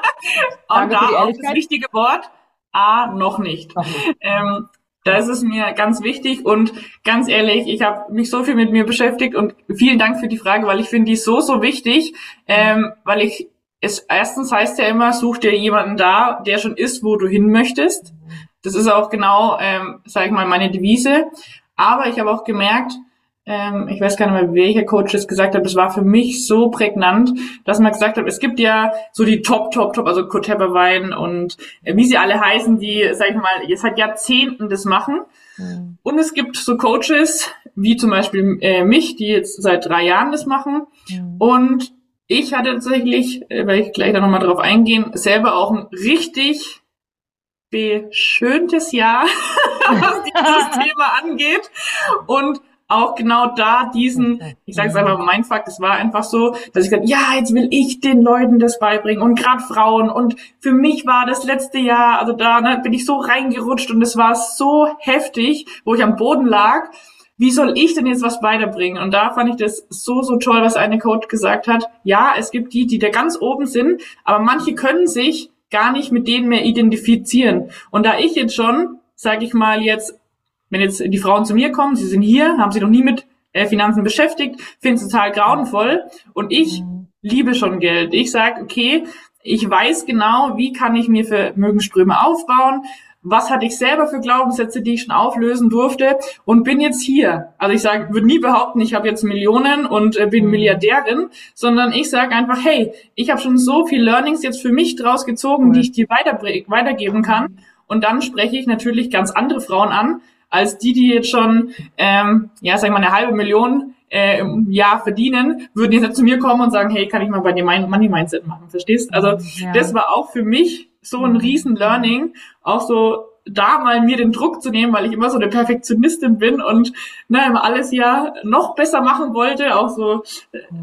Und da auch das wichtige Wort, A noch nicht. Noch nicht. Ähm, da ist es mir ganz wichtig und ganz ehrlich, ich habe mich so viel mit mir beschäftigt und vielen Dank für die Frage, weil ich finde die so, so wichtig, ähm, weil ich es erstens heißt ja immer, such dir jemanden da, der schon ist, wo du hin möchtest. Das ist auch genau, ähm, sag ich mal, meine Devise. Aber ich habe auch gemerkt, ähm, ich weiß gar nicht mehr, welcher Coach das gesagt hat, das war für mich so prägnant, dass man gesagt hat, es gibt ja so die Top, Top, Top, also Wein und äh, wie sie alle heißen, die, sag ich mal, jetzt seit Jahrzehnten das machen. Mhm. Und es gibt so Coaches, wie zum Beispiel äh, mich, die jetzt seit drei Jahren das machen. Mhm. Und ich hatte tatsächlich, äh, werde ich gleich da nochmal drauf eingehen, selber auch ein richtig beschöntes Jahr, was dieses Thema angeht. Und auch genau da diesen, ich sage es einfach mein Fakt, es war einfach so, dass ich gesagt, ja, jetzt will ich den Leuten das beibringen und gerade Frauen und für mich war das letzte Jahr, also da ne, bin ich so reingerutscht und es war so heftig, wo ich am Boden lag. Wie soll ich denn jetzt was weiterbringen? Und da fand ich das so, so toll, was eine Coach gesagt hat. Ja, es gibt die, die da ganz oben sind, aber manche können sich gar nicht mit denen mehr identifizieren. Und da ich jetzt schon, sage ich mal, jetzt wenn jetzt die Frauen zu mir kommen, sie sind hier, haben sich noch nie mit äh, Finanzen beschäftigt, finden es total grauenvoll und ich mhm. liebe schon Geld. Ich sage, okay, ich weiß genau, wie kann ich mir Vermögensströme aufbauen, was hatte ich selber für Glaubenssätze, die ich schon auflösen durfte und bin jetzt hier. Also ich sage, würde nie behaupten, ich habe jetzt Millionen und äh, bin mhm. Milliardärin, sondern ich sage einfach, hey, ich habe schon so viel Learnings jetzt für mich draus gezogen, cool. die ich dir weiter, weitergeben kann. Und dann spreche ich natürlich ganz andere Frauen an, als die, die jetzt schon, ähm, ja, sag ich mal, eine halbe Million äh, im Jahr verdienen, würden jetzt zu mir kommen und sagen, hey, kann ich mal bei dir Money Mindset machen, verstehst? Also ja. das war auch für mich so ein riesen Learning, auch so da mal mir den Druck zu nehmen, weil ich immer so eine Perfektionistin bin und ne, immer alles ja noch besser machen wollte, auch so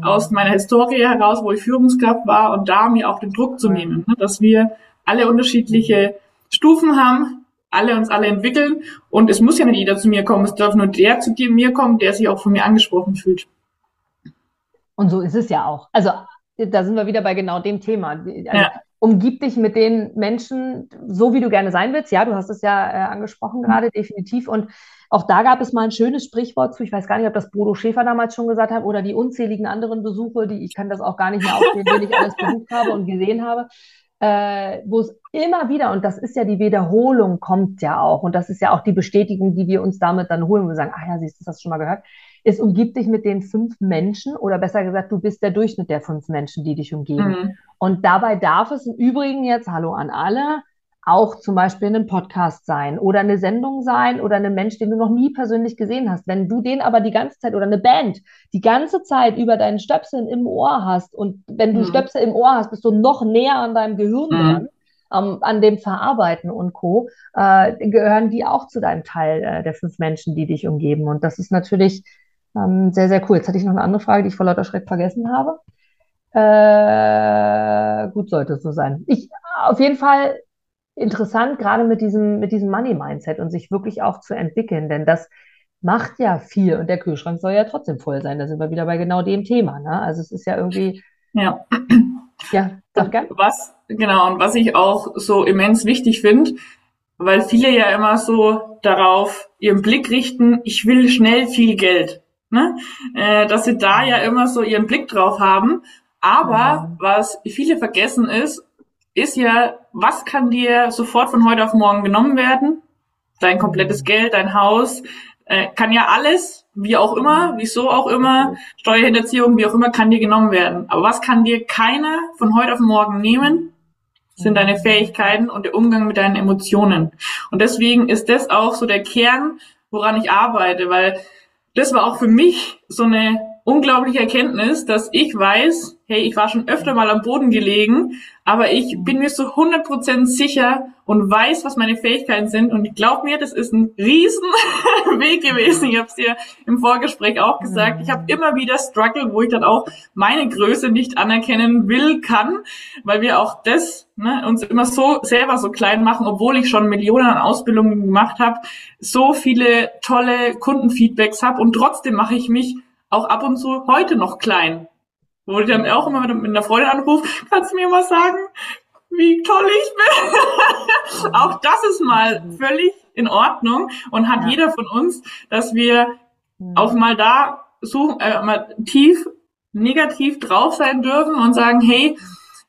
aus meiner Historie heraus, wo ich Führungskraft war und da mir auch den Druck zu nehmen, ne, dass wir alle unterschiedliche Stufen haben, alle uns alle entwickeln und es muss ja nicht jeder zu mir kommen, es darf nur der zu dir, mir kommen, der sich auch von mir angesprochen fühlt. Und so ist es ja auch. Also da sind wir wieder bei genau dem Thema. Also, ja umgib dich mit den Menschen, so wie du gerne sein willst. Ja, du hast es ja äh, angesprochen mhm. gerade, definitiv. Und auch da gab es mal ein schönes Sprichwort zu. Ich weiß gar nicht, ob das Bodo Schäfer damals schon gesagt hat oder die unzähligen anderen Besuche, die ich kann das auch gar nicht mehr aufnehmen, wenn ich alles besucht habe und gesehen habe, äh, wo es immer wieder, und das ist ja die Wiederholung, kommt ja auch. Und das ist ja auch die Bestätigung, die wir uns damit dann holen, wo wir sagen, ach ja, siehst du, das schon mal gehört es umgibt dich mit den fünf Menschen oder besser gesagt, du bist der Durchschnitt der fünf Menschen, die dich umgeben. Mhm. Und dabei darf es im Übrigen jetzt, hallo an alle, auch zum Beispiel ein Podcast sein oder eine Sendung sein oder ein Mensch, den du noch nie persönlich gesehen hast. Wenn du den aber die ganze Zeit oder eine Band die ganze Zeit über deinen Stöpsel im Ohr hast und wenn du mhm. Stöpsel im Ohr hast, bist du noch näher an deinem Gehirn mhm. dran, ähm, an dem Verarbeiten und Co., äh, gehören die auch zu deinem Teil äh, der fünf Menschen, die dich umgeben. Und das ist natürlich ähm, sehr, sehr cool. Jetzt hatte ich noch eine andere Frage, die ich vor lauter Schreck vergessen habe. Äh, gut, sollte es so sein. Ich, auf jeden Fall interessant, gerade mit diesem, mit diesem Money-Mindset und sich wirklich auch zu entwickeln, denn das macht ja viel und der Kühlschrank soll ja trotzdem voll sein. Da sind wir wieder bei genau dem Thema. Ne? Also es ist ja irgendwie. Ja. Ja, sag gern. Was, genau, und was ich auch so immens wichtig finde, weil viele ja immer so darauf ihren Blick richten, ich will schnell viel Geld ne? äh, dass sie da ja immer so ihren Blick drauf haben. Aber ja. was viele vergessen ist, ist ja, was kann dir sofort von heute auf morgen genommen werden? Dein komplettes. Geld, dein Haus, äh, kann ja alles, wie auch immer, wieso auch immer, Steuerhinterziehung, wie auch immer, kann dir genommen werden. Aber was kann dir keiner von heute auf morgen nehmen? sind deine mhm. Fähigkeiten und der Umgang mit deinen Emotionen. Und deswegen ist das auch so der Kern, woran ich arbeite, weil das war auch für mich so eine unglaubliche Erkenntnis, dass ich weiß, hey, ich war schon öfter mal am Boden gelegen, aber ich bin mir so 100% sicher und weiß, was meine Fähigkeiten sind. Und ich glaube mir, das ist ein riesen Weg gewesen. Ich habe es dir im Vorgespräch auch gesagt. Ich habe immer wieder Struggle, wo ich dann auch meine Größe nicht anerkennen will, kann, weil wir auch das ne, uns immer so selber so klein machen, obwohl ich schon Millionen an Ausbildungen gemacht habe, so viele tolle Kundenfeedbacks habe und trotzdem mache ich mich auch ab und zu heute noch klein. Wo ich dann auch immer mit einer Freundin anrufe, kannst du mir mal sagen, wie toll ich bin? auch das ist mal völlig in Ordnung und hat ja. jeder von uns, dass wir mhm. auch mal da so äh, mal tief negativ drauf sein dürfen und sagen, hey,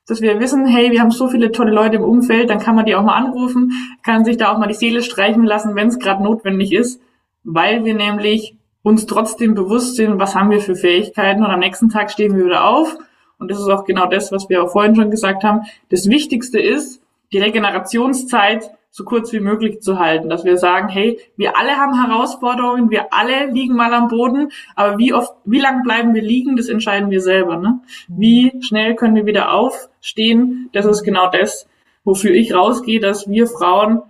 dass wir wissen, hey, wir haben so viele tolle Leute im Umfeld, dann kann man die auch mal anrufen, kann sich da auch mal die Seele streichen lassen, wenn es gerade notwendig ist, weil wir nämlich uns trotzdem bewusst sind, was haben wir für Fähigkeiten und am nächsten Tag stehen wir wieder auf. Und das ist auch genau das, was wir auch vorhin schon gesagt haben. Das Wichtigste ist, die Regenerationszeit so kurz wie möglich zu halten, dass wir sagen, hey, wir alle haben Herausforderungen, wir alle liegen mal am Boden, aber wie oft, wie lang bleiben wir liegen, das entscheiden wir selber. Ne? Wie schnell können wir wieder aufstehen? Das ist genau das, wofür ich rausgehe, dass wir Frauen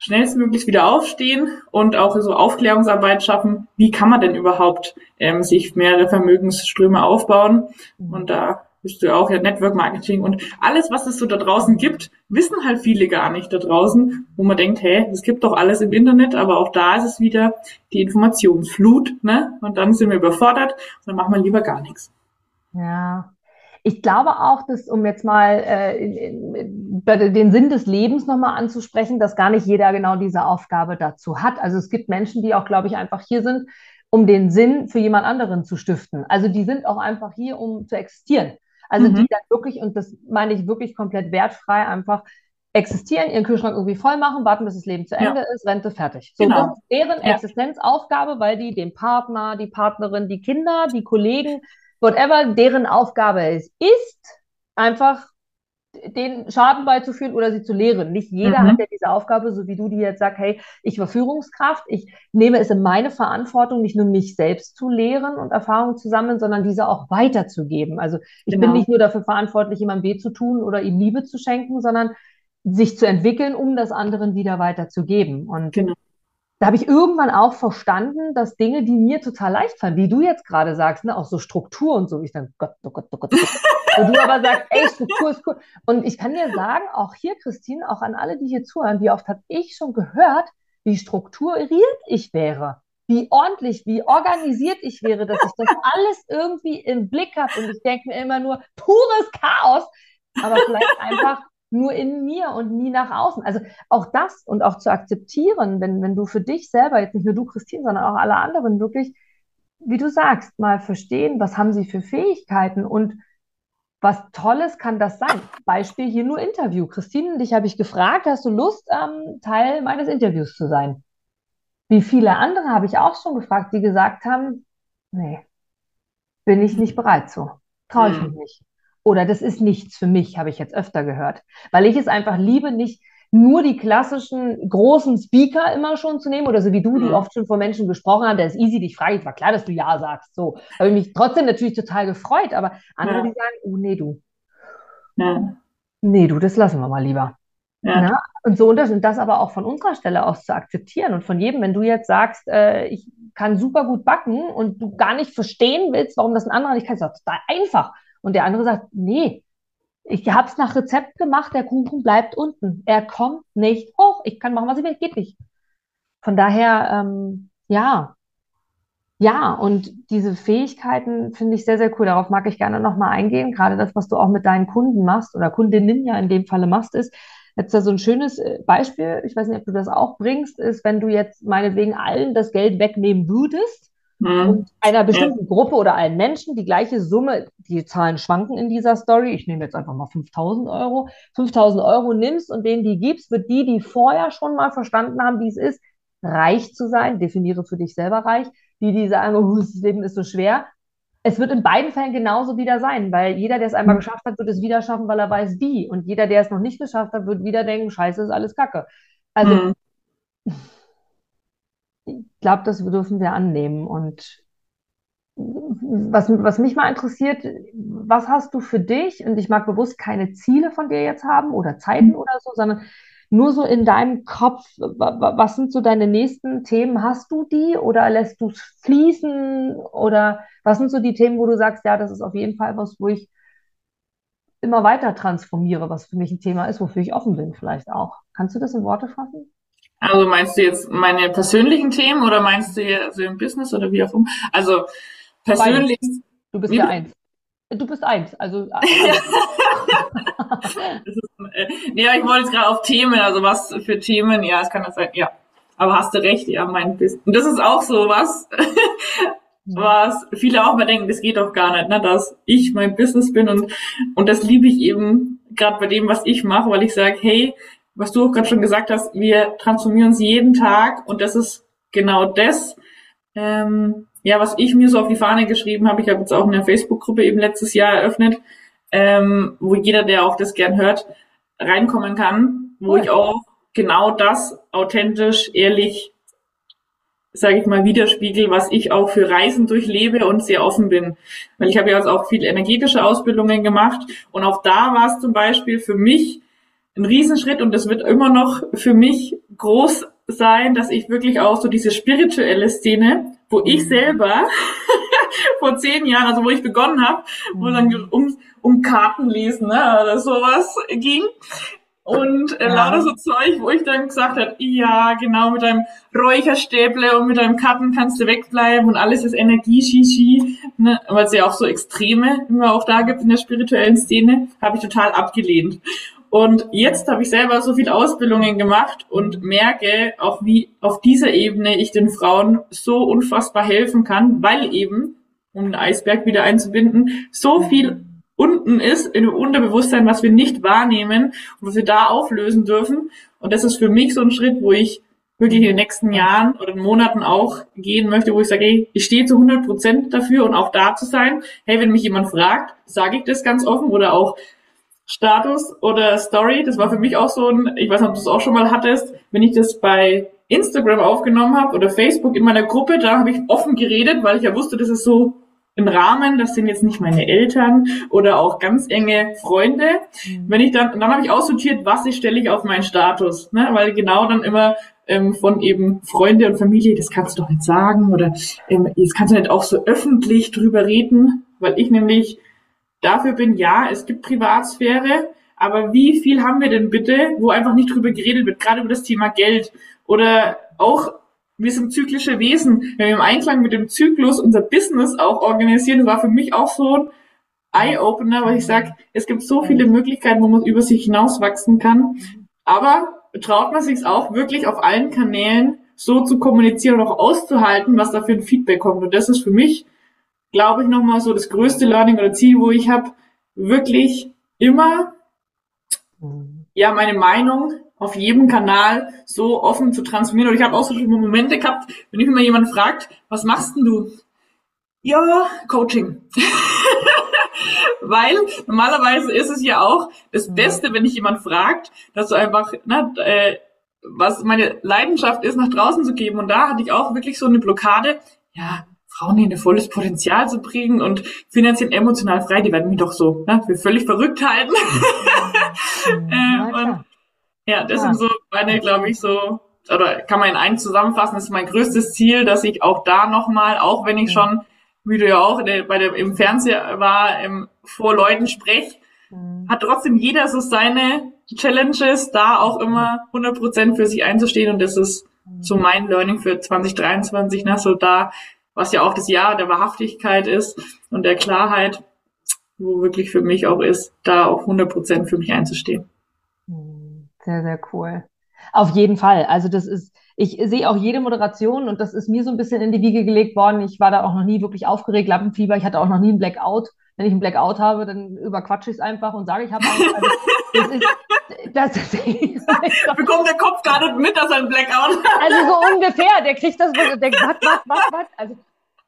schnellstmöglich wieder aufstehen und auch so Aufklärungsarbeit schaffen. Wie kann man denn überhaupt ähm, sich mehrere Vermögensströme aufbauen? Und da bist du auch ja Network Marketing und alles, was es so da draußen gibt, wissen halt viele gar nicht da draußen, wo man denkt, hey, es gibt doch alles im Internet, aber auch da ist es wieder die Informationsflut, ne? Und dann sind wir überfordert und dann machen wir lieber gar nichts. Ja, ich glaube auch, dass, um jetzt mal äh, den Sinn des Lebens nochmal anzusprechen, dass gar nicht jeder genau diese Aufgabe dazu hat. Also es gibt Menschen, die auch, glaube ich, einfach hier sind, um den Sinn für jemand anderen zu stiften. Also die sind auch einfach hier, um zu existieren. Also mhm. die dann wirklich, und das meine ich wirklich komplett wertfrei, einfach existieren, ihren Kühlschrank irgendwie voll machen, warten, bis das Leben zu Ende ja. ist, Rente fertig. So, genau. das ist deren ja. Existenzaufgabe, weil die den Partner, die Partnerin, die Kinder, die Kollegen, whatever deren Aufgabe ist, ist einfach den Schaden beizuführen oder sie zu lehren. Nicht jeder mhm. hat ja diese Aufgabe, so wie du, die jetzt sagst, hey, ich war Führungskraft, ich nehme es in meine Verantwortung, nicht nur mich selbst zu lehren und Erfahrungen zu sammeln, sondern diese auch weiterzugeben. Also ich genau. bin nicht nur dafür verantwortlich, jemandem weh zu tun oder ihm Liebe zu schenken, sondern sich zu entwickeln, um das anderen wieder weiterzugeben. Und genau. Da habe ich irgendwann auch verstanden, dass Dinge, die mir total leicht fallen, wie du jetzt gerade sagst, ne, auch so Struktur und so, ich dann, Gott, oh Gott, oh Gott, oh Gott. und du aber sagst, ey, Struktur ist cool. Und ich kann dir sagen, auch hier, Christine, auch an alle, die hier zuhören, wie oft habe ich schon gehört, wie strukturiert ich wäre wie ordentlich, wie organisiert ich wäre, dass ich das alles irgendwie im Blick habe. Und ich denke mir immer nur, pures Chaos. Aber vielleicht einfach nur in mir und nie nach außen. Also auch das und auch zu akzeptieren, wenn, wenn du für dich selber, jetzt nicht nur du, Christine, sondern auch alle anderen wirklich, wie du sagst, mal verstehen, was haben sie für Fähigkeiten und was Tolles kann das sein. Beispiel hier nur Interview. Christine, dich habe ich gefragt, hast du Lust, ähm, Teil meines Interviews zu sein? Wie viele andere habe ich auch schon gefragt, die gesagt haben, nee, bin ich nicht bereit zu. Traue ich hm. mich nicht. Oder das ist nichts für mich, habe ich jetzt öfter gehört. Weil ich es einfach liebe, nicht nur die klassischen großen Speaker immer schon zu nehmen oder so wie du, die mhm. oft schon vor Menschen gesprochen haben, der ist easy, dich frage ich, war klar, dass du Ja sagst. So, habe ich mich trotzdem natürlich total gefreut, aber andere, ja. die sagen, oh nee, du. Ja. Nee, du, das lassen wir mal lieber. Ja. ja. Und so und das, und das aber auch von unserer Stelle aus zu akzeptieren und von jedem, wenn du jetzt sagst, äh, ich kann super gut backen und du gar nicht verstehen willst, warum das ein anderer nicht kann, ist das total einfach. Und der andere sagt, nee, ich habe es nach Rezept gemacht, der Kuchen bleibt unten. Er kommt nicht hoch. Ich kann machen, was ich will, geht nicht. Von daher, ähm, ja, ja, und diese Fähigkeiten finde ich sehr, sehr cool. Darauf mag ich gerne nochmal eingehen. Gerade das, was du auch mit deinen Kunden machst oder Kundinnen ja in dem Falle machst, ist, jetzt da so ein schönes äh, Beispiel, ich weiß nicht, ob du das auch bringst, ist, wenn du jetzt meinetwegen allen das Geld wegnehmen würdest. Und einer bestimmten Gruppe oder allen Menschen die gleiche Summe, die Zahlen schwanken in dieser Story. Ich nehme jetzt einfach mal 5000 Euro. 5000 Euro nimmst und denen die gibst, wird die, die vorher schon mal verstanden haben, wie es ist, reich zu sein. Definiere für dich selber reich. Die, die sagen, oh, das Leben ist so schwer. Es wird in beiden Fällen genauso wieder sein, weil jeder, der es einmal mhm. geschafft hat, wird es wieder schaffen, weil er weiß, wie. Und jeder, der es noch nicht geschafft hat, wird wieder denken, scheiße, ist alles Kacke. Also, mhm ich glaube, das dürfen wir annehmen. Und was, was mich mal interessiert, was hast du für dich? Und ich mag bewusst keine Ziele von dir jetzt haben oder Zeiten oder so, sondern nur so in deinem Kopf, was sind so deine nächsten Themen? Hast du die oder lässt du es fließen? Oder was sind so die Themen, wo du sagst, ja, das ist auf jeden Fall was, wo ich immer weiter transformiere, was für mich ein Thema ist, wofür ich offen bin, vielleicht auch. Kannst du das in Worte fassen? Also meinst du jetzt meine persönlichen Themen oder meinst du hier so im Business oder wie auch immer? Also persönlich. Du bist ja eins. Du bist eins, also. ist, äh, nee, ich wollte jetzt gerade auf Themen, also was für Themen, ja, es kann das sein, ja. Aber hast du recht, ja, mein Business. Und das ist auch so was, was viele auch mal denken, das geht doch gar nicht, ne, dass ich mein Business bin und, und das liebe ich eben gerade bei dem, was ich mache, weil ich sage, hey, was du auch gerade schon gesagt hast, wir transformieren uns jeden Tag und das ist genau das, ähm, ja, was ich mir so auf die Fahne geschrieben habe. Ich habe jetzt auch eine Facebook-Gruppe eben letztes Jahr eröffnet, ähm, wo jeder, der auch das gern hört, reinkommen kann, wo cool. ich auch genau das authentisch, ehrlich, sage ich mal, widerspiegel, was ich auch für Reisen durchlebe und sehr offen bin. Weil ich habe ja also auch viel energetische Ausbildungen gemacht und auch da war es zum Beispiel für mich ein Riesenschritt und das wird immer noch für mich groß sein, dass ich wirklich auch so diese spirituelle Szene, wo ich mhm. selber vor zehn Jahren, also wo ich begonnen habe, wo es dann mhm. um, um Karten lesen ne, oder sowas ging. Und äh, ja. lauter so Zeug, wo ich dann gesagt habe, ja, genau, mit deinem Räucherstäble und mit deinem Karten kannst du wegbleiben und alles ist Energie, Shishi, ne, weil es ja auch so Extreme immer auch da gibt in der spirituellen Szene, habe ich total abgelehnt. Und jetzt habe ich selber so viel Ausbildungen gemacht und merke auch, wie auf dieser Ebene ich den Frauen so unfassbar helfen kann, weil eben, um den Eisberg wieder einzubinden, so viel unten ist, in dem Unterbewusstsein, was wir nicht wahrnehmen und was wir da auflösen dürfen. Und das ist für mich so ein Schritt, wo ich wirklich in den nächsten Jahren oder Monaten auch gehen möchte, wo ich sage, ich stehe zu 100 Prozent dafür und auch da zu sein. Hey, wenn mich jemand fragt, sage ich das ganz offen oder auch Status oder Story. Das war für mich auch so ein, ich weiß nicht, ob du es auch schon mal hattest, wenn ich das bei Instagram aufgenommen habe oder Facebook in meiner Gruppe, da habe ich offen geredet, weil ich ja wusste, das ist so im Rahmen, das sind jetzt nicht meine Eltern oder auch ganz enge Freunde. Mhm. Wenn ich dann, dann habe ich aussortiert, was ich stelle ich auf meinen Status, ne? weil genau dann immer ähm, von eben Freunde und Familie, das kannst du doch nicht sagen oder ähm, jetzt kannst du nicht auch so öffentlich drüber reden, weil ich nämlich dafür bin, ja, es gibt Privatsphäre, aber wie viel haben wir denn bitte, wo einfach nicht drüber geredet wird, gerade über das Thema Geld oder auch wir sind zyklische Wesen. Wenn wir im Einklang mit dem Zyklus unser Business auch organisieren, war für mich auch so ein Eye-Opener, weil ich sage, es gibt so viele Möglichkeiten, wo man über sich hinauswachsen kann. Aber traut man sich auch wirklich auf allen Kanälen so zu kommunizieren und auch auszuhalten, was da für ein Feedback kommt. Und das ist für mich, glaube ich, nochmal so das größte Learning oder Ziel, wo ich habe, wirklich immer ja meine Meinung auf jedem Kanal so offen zu transformieren. Und ich habe auch so viele Momente gehabt, wenn mich immer jemand fragt, was machst denn du? Ja, Coaching. Weil normalerweise ist es ja auch das Beste, wenn dich jemand fragt, dass du einfach, ne, äh, was meine Leidenschaft ist, nach draußen zu geben. Und da hatte ich auch wirklich so eine Blockade, ja, Frauen in ein volles Potenzial zu bringen und finanziell emotional frei, die werden mich doch so ne, für völlig verrückt halten. äh, und ja, das ja. sind so meine, glaube ich, so, oder kann man in einen zusammenfassen, das ist mein größtes Ziel, dass ich auch da nochmal, auch wenn ich schon, wie du ja auch bei der, im Fernseher war, im, vor Leuten spreche, mhm. hat trotzdem jeder so seine Challenges, da auch immer 100% für sich einzustehen und das ist mhm. so mein Learning für 2023, ne, so da, was ja auch das Jahr der Wahrhaftigkeit ist und der Klarheit, wo wirklich für mich auch ist, da auch 100% für mich einzustehen. Sehr, sehr cool. Auf jeden Fall. Also das ist, ich sehe auch jede Moderation und das ist mir so ein bisschen in die Wiege gelegt worden. Ich war da auch noch nie wirklich aufgeregt, Lampenfieber. Ich hatte auch noch nie einen Blackout. Wenn ich einen Blackout habe, dann überquatsche ich es einfach und sage, ich habe einen. Also, das ist, das ist, Bekommt der Kopf gar nicht mit, dass er einen Blackout hat. Also so ungefähr. Der kriegt das, der was, was, was, was. Also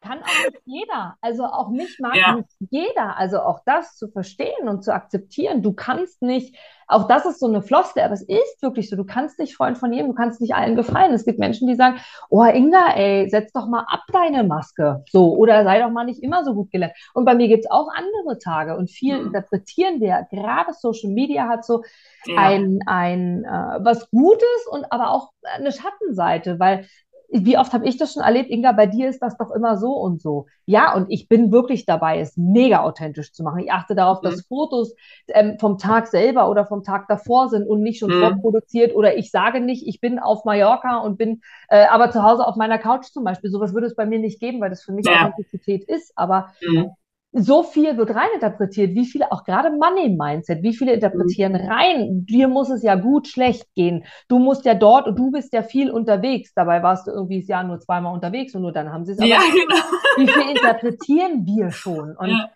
kann auch nicht jeder. Also auch mich mag ja. nicht jeder. Also auch das zu verstehen und zu akzeptieren. Du kannst nicht, auch das ist so eine Flosse, aber es ist wirklich so. Du kannst nicht Freund von jedem, du kannst nicht allen gefallen. Es gibt Menschen, die sagen, oh Inga, ey, setz doch mal ab deine Maske. So, oder sei doch mal nicht immer so gut gelernt. Und bei mir gibt es auch andere Tage und viel mhm. interpretieren wir. Gerade Social Media hat so ja. ein, ein äh, was Gutes und aber auch eine Schattenseite, weil wie oft habe ich das schon erlebt, Inga, bei dir ist das doch immer so und so. Ja, und ich bin wirklich dabei, es mega authentisch zu machen. Ich achte darauf, mhm. dass Fotos ähm, vom Tag selber oder vom Tag davor sind und nicht schon mhm. vorproduziert. Oder ich sage nicht, ich bin auf Mallorca und bin äh, aber zu Hause auf meiner Couch zum Beispiel. Sowas würde es bei mir nicht geben, weil das für mich ja. Authentizität ist. Aber mhm so viel wird reininterpretiert, wie viele, auch gerade Money-Mindset, wie viele interpretieren mhm. rein, dir muss es ja gut, schlecht gehen. Du musst ja dort und du bist ja viel unterwegs. Dabei warst du irgendwie das Jahr nur zweimal unterwegs und nur dann haben sie es aber. Ja, genau. Wie viel interpretieren wir schon? Und ja.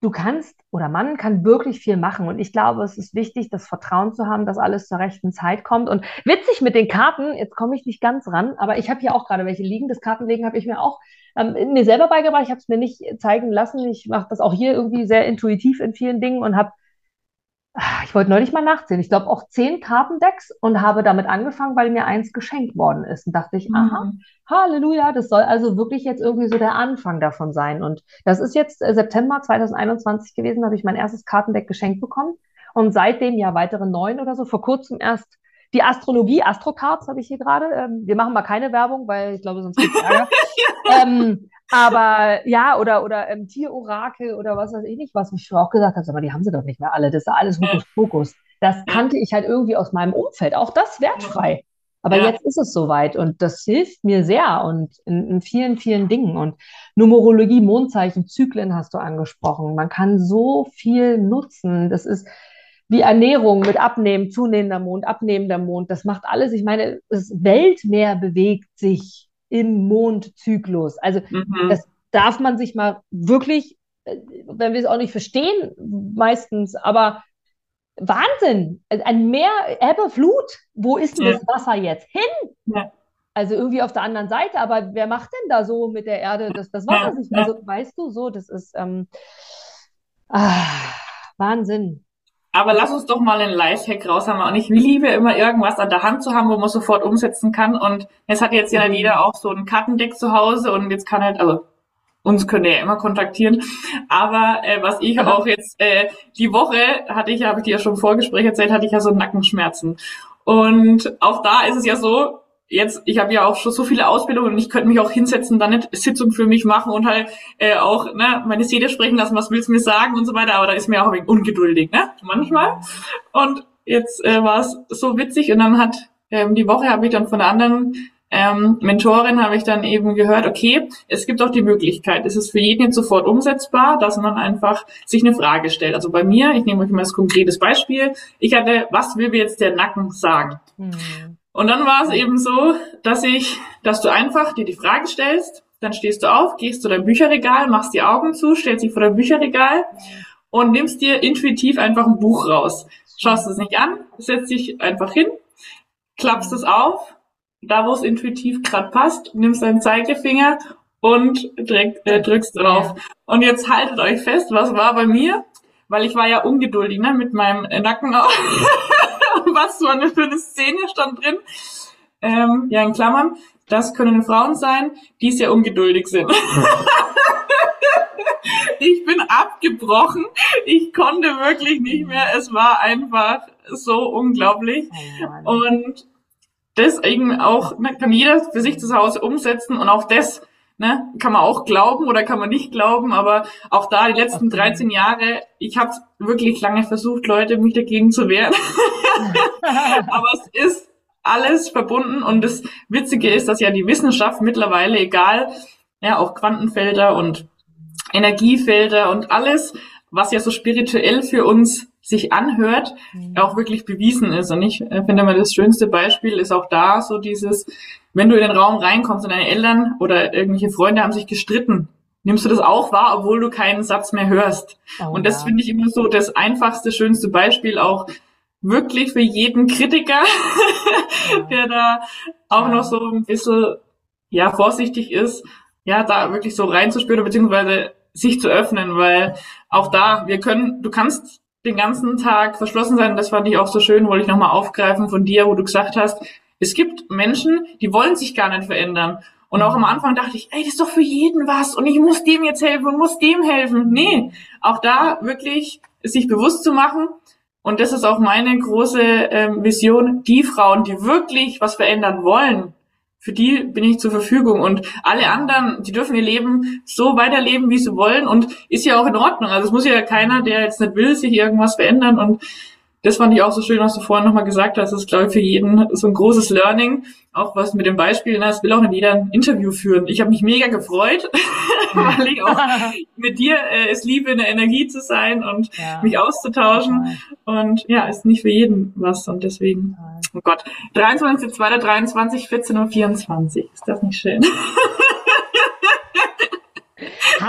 Du kannst oder man kann wirklich viel machen. Und ich glaube, es ist wichtig, das Vertrauen zu haben, dass alles zur rechten Zeit kommt. Und witzig mit den Karten, jetzt komme ich nicht ganz ran, aber ich habe hier auch gerade welche liegen. Das Kartenlegen habe ich mir auch ähm, mir selber beigebracht. Ich habe es mir nicht zeigen lassen. Ich mache das auch hier irgendwie sehr intuitiv in vielen Dingen und habe, ich wollte neulich mal nachzählen, ich glaube auch zehn Kartendecks und habe damit angefangen, weil mir eins geschenkt worden ist. Und dachte ich, mhm. aha, Halleluja, das soll also wirklich jetzt irgendwie so der Anfang davon sein. Und das ist jetzt äh, September 2021 gewesen, habe ich mein erstes Kartendeck geschenkt bekommen. Und seitdem ja weitere neun oder so, vor kurzem erst die Astrologie, Astrocards habe ich hier gerade. Ähm, wir machen mal keine Werbung, weil ich glaube, sonst gibt es Ärger. ähm, aber ja, oder, oder ähm, Tierorakel oder was weiß ich nicht, was ich schon auch gesagt habe, aber die haben sie doch nicht mehr alle. Das ist alles Hokuspokus. Das kannte ich halt irgendwie aus meinem Umfeld. Auch das wertfrei. Aber ja. jetzt ist es soweit und das hilft mir sehr und in, in, vielen, vielen Dingen. Und Numerologie, Mondzeichen, Zyklen hast du angesprochen. Man kann so viel nutzen. Das ist, wie Ernährung mit Abnehmen, zunehmender Mond, abnehmender Mond, das macht alles. Ich meine, das Weltmeer bewegt sich im Mondzyklus. Also mhm. das darf man sich mal wirklich wenn wir es auch nicht verstehen, meistens, aber Wahnsinn, ein Meer, Ebbe, Flut, wo ist denn ja. das Wasser jetzt hin? Ja. Also irgendwie auf der anderen Seite, aber wer macht denn da so mit der Erde das, das Wasser sich? Also weißt du, so, das ist ähm, ah, Wahnsinn. Aber lass uns doch mal einen Lifehack raushaben. Und ich liebe immer irgendwas an der Hand zu haben, wo man sofort umsetzen kann. Und jetzt hat jetzt ja mhm. jeder auch so ein Kartendeck zu Hause und jetzt kann halt, also uns könnt ihr ja immer kontaktieren. Aber äh, was ich auch jetzt, äh, die Woche hatte ich, habe ich dir ja schon im Vorgespräch erzählt, hatte ich ja so Nackenschmerzen. Und auch da ist es ja so, jetzt, ich habe ja auch schon so viele Ausbildungen und ich könnte mich auch hinsetzen, dann eine Sitzung für mich machen und halt äh, auch ne, meine Seele sprechen lassen, was willst du mir sagen und so weiter, aber da ist mir auch ein wenig ungeduldig, ne? Manchmal. Und jetzt äh, war es so witzig und dann hat ähm, die Woche habe ich dann von einer anderen ähm, Mentorin habe ich dann eben gehört, okay, es gibt auch die Möglichkeit, es ist für jeden jetzt sofort umsetzbar, dass man einfach sich eine Frage stellt. Also bei mir, ich nehme euch mal als konkretes Beispiel, ich hatte, was will mir jetzt der Nacken sagen? Mhm. Und dann war es eben so, dass ich, dass du einfach dir die Frage stellst, dann stehst du auf, gehst zu deinem Bücherregal, machst die Augen zu, stellst dich vor dein Bücherregal und nimmst dir intuitiv einfach ein Buch raus. Schaust es nicht an, setzt dich einfach hin, klappst es auf, da wo es intuitiv gerade passt, nimmst deinen Zeigefinger und drück, äh, drückst drauf. Und jetzt haltet euch fest, was war bei mir? Weil ich war ja ungeduldig, ne, mit meinem Nacken auch. was für eine, eine Szene stand drin. Ähm, ja, in Klammern, das können Frauen sein, die sehr ungeduldig sind. ich bin abgebrochen. Ich konnte wirklich nicht mehr. Es war einfach so unglaublich. Und deswegen auch ne, kann jeder für sich zu Hause umsetzen und auch das ne, kann man auch glauben oder kann man nicht glauben, aber auch da die letzten 13 Jahre, ich habe wirklich lange versucht, Leute mich dagegen zu wehren. aber es ist alles verbunden und das Witzige ist, dass ja die Wissenschaft mittlerweile, egal, ja, auch Quantenfelder und Energiefelder und alles, was ja so spirituell für uns sich anhört, mhm. auch wirklich bewiesen ist. Und ich äh, finde mal, das schönste Beispiel ist auch da so dieses, wenn du in den Raum reinkommst und deine Eltern oder irgendwelche Freunde haben sich gestritten, nimmst du das auch wahr, obwohl du keinen Satz mehr hörst. Oh, und das ja. finde ich immer so das einfachste, schönste Beispiel auch wirklich für jeden Kritiker, ja. der da auch ja. noch so ein bisschen, ja, vorsichtig ist, ja, da wirklich so reinzuspüren, beziehungsweise sich zu öffnen, weil auch da, wir können, du kannst den ganzen Tag verschlossen sein. Das fand ich auch so schön, wollte ich nochmal aufgreifen von dir, wo du gesagt hast, es gibt Menschen, die wollen sich gar nicht verändern. Und auch am Anfang dachte ich, ey, das ist doch für jeden was und ich muss dem jetzt helfen und muss dem helfen. Nee, auch da wirklich sich bewusst zu machen. Und das ist auch meine große ähm, Vision, die Frauen, die wirklich was verändern wollen, für die bin ich zur Verfügung und alle anderen, die dürfen ihr Leben so weiterleben, wie sie wollen und ist ja auch in Ordnung. Also es muss ja keiner, der jetzt nicht will, sich irgendwas verändern und das fand ich auch so schön, was du vorhin nochmal gesagt hast. Das ist, glaube ich, für jeden so ein großes Learning. Auch was mit dem Beispiel, ne, es will auch nicht jeder ein Interview führen. Ich habe mich mega gefreut, weil ich auch mit dir äh, es liebe, in der Energie zu sein und ja. mich auszutauschen. Und ja, ist nicht für jeden was. Und deswegen, oh Gott, 23.02.23, 14.24 Uhr. Ist das nicht schön?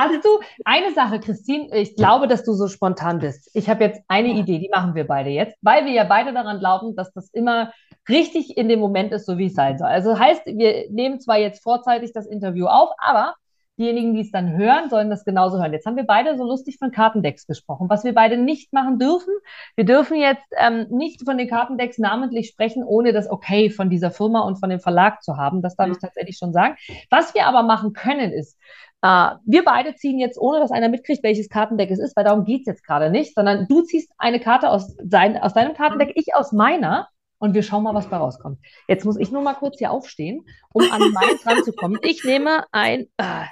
Hast du eine Sache, Christine? Ich glaube, dass du so spontan bist. Ich habe jetzt eine Idee, die machen wir beide jetzt, weil wir ja beide daran glauben, dass das immer richtig in dem Moment ist, so wie es sein soll. Also heißt, wir nehmen zwar jetzt vorzeitig das Interview auf, aber diejenigen, die es dann hören, sollen das genauso hören. Jetzt haben wir beide so lustig von Kartendecks gesprochen. Was wir beide nicht machen dürfen, wir dürfen jetzt ähm, nicht von den Kartendecks namentlich sprechen, ohne das Okay von dieser Firma und von dem Verlag zu haben. Das darf ich tatsächlich schon sagen. Was wir aber machen können, ist, Uh, wir beide ziehen jetzt, ohne dass einer mitkriegt, welches Kartendeck es ist, weil darum geht's jetzt gerade nicht, sondern du ziehst eine Karte aus, sein, aus deinem Kartendeck, ich aus meiner und wir schauen mal, was bei rauskommt. Jetzt muss ich nur mal kurz hier aufstehen, um an meins ranzukommen. Ich nehme ein, äh,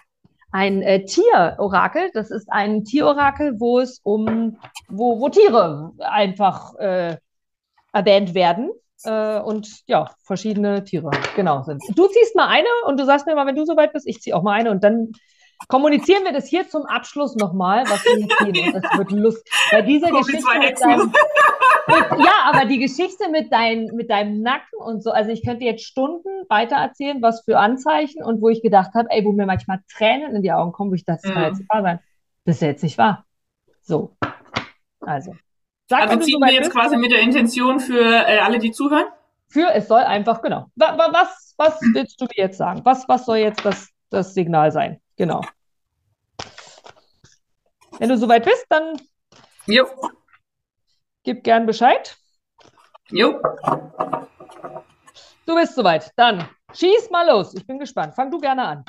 ein äh, Tierorakel. Das ist ein Tierorakel, wo es um, wo, wo Tiere einfach äh, erwähnt werden. Äh, und ja, verschiedene Tiere, genau sind. Du ziehst mal eine und du sagst mir mal, wenn du soweit bist, ich ziehe auch mal eine und dann kommunizieren wir das hier zum Abschluss nochmal, was wir ziehen. Und das wird lustig. Bei dieser Geschichte mit deinem, mit, ja, aber die Geschichte mit, dein, mit deinem Nacken und so, also ich könnte jetzt Stunden weiter erzählen, was für Anzeichen und wo ich gedacht habe, ey, wo mir manchmal Tränen in die Augen kommen, wo ich dachte, das kann jetzt nicht wahr sein. Das ist ja jetzt nicht wahr. So. Also. Sag, also ziehen wir jetzt bist. quasi mit der Intention für äh, alle, die zuhören? Für, es soll einfach, genau. Was, was willst du mir jetzt sagen? Was, was soll jetzt das, das Signal sein? Genau. Wenn du soweit bist, dann jo. gib gern Bescheid. Jo. Du bist soweit. Dann schieß mal los. Ich bin gespannt. Fang du gerne an.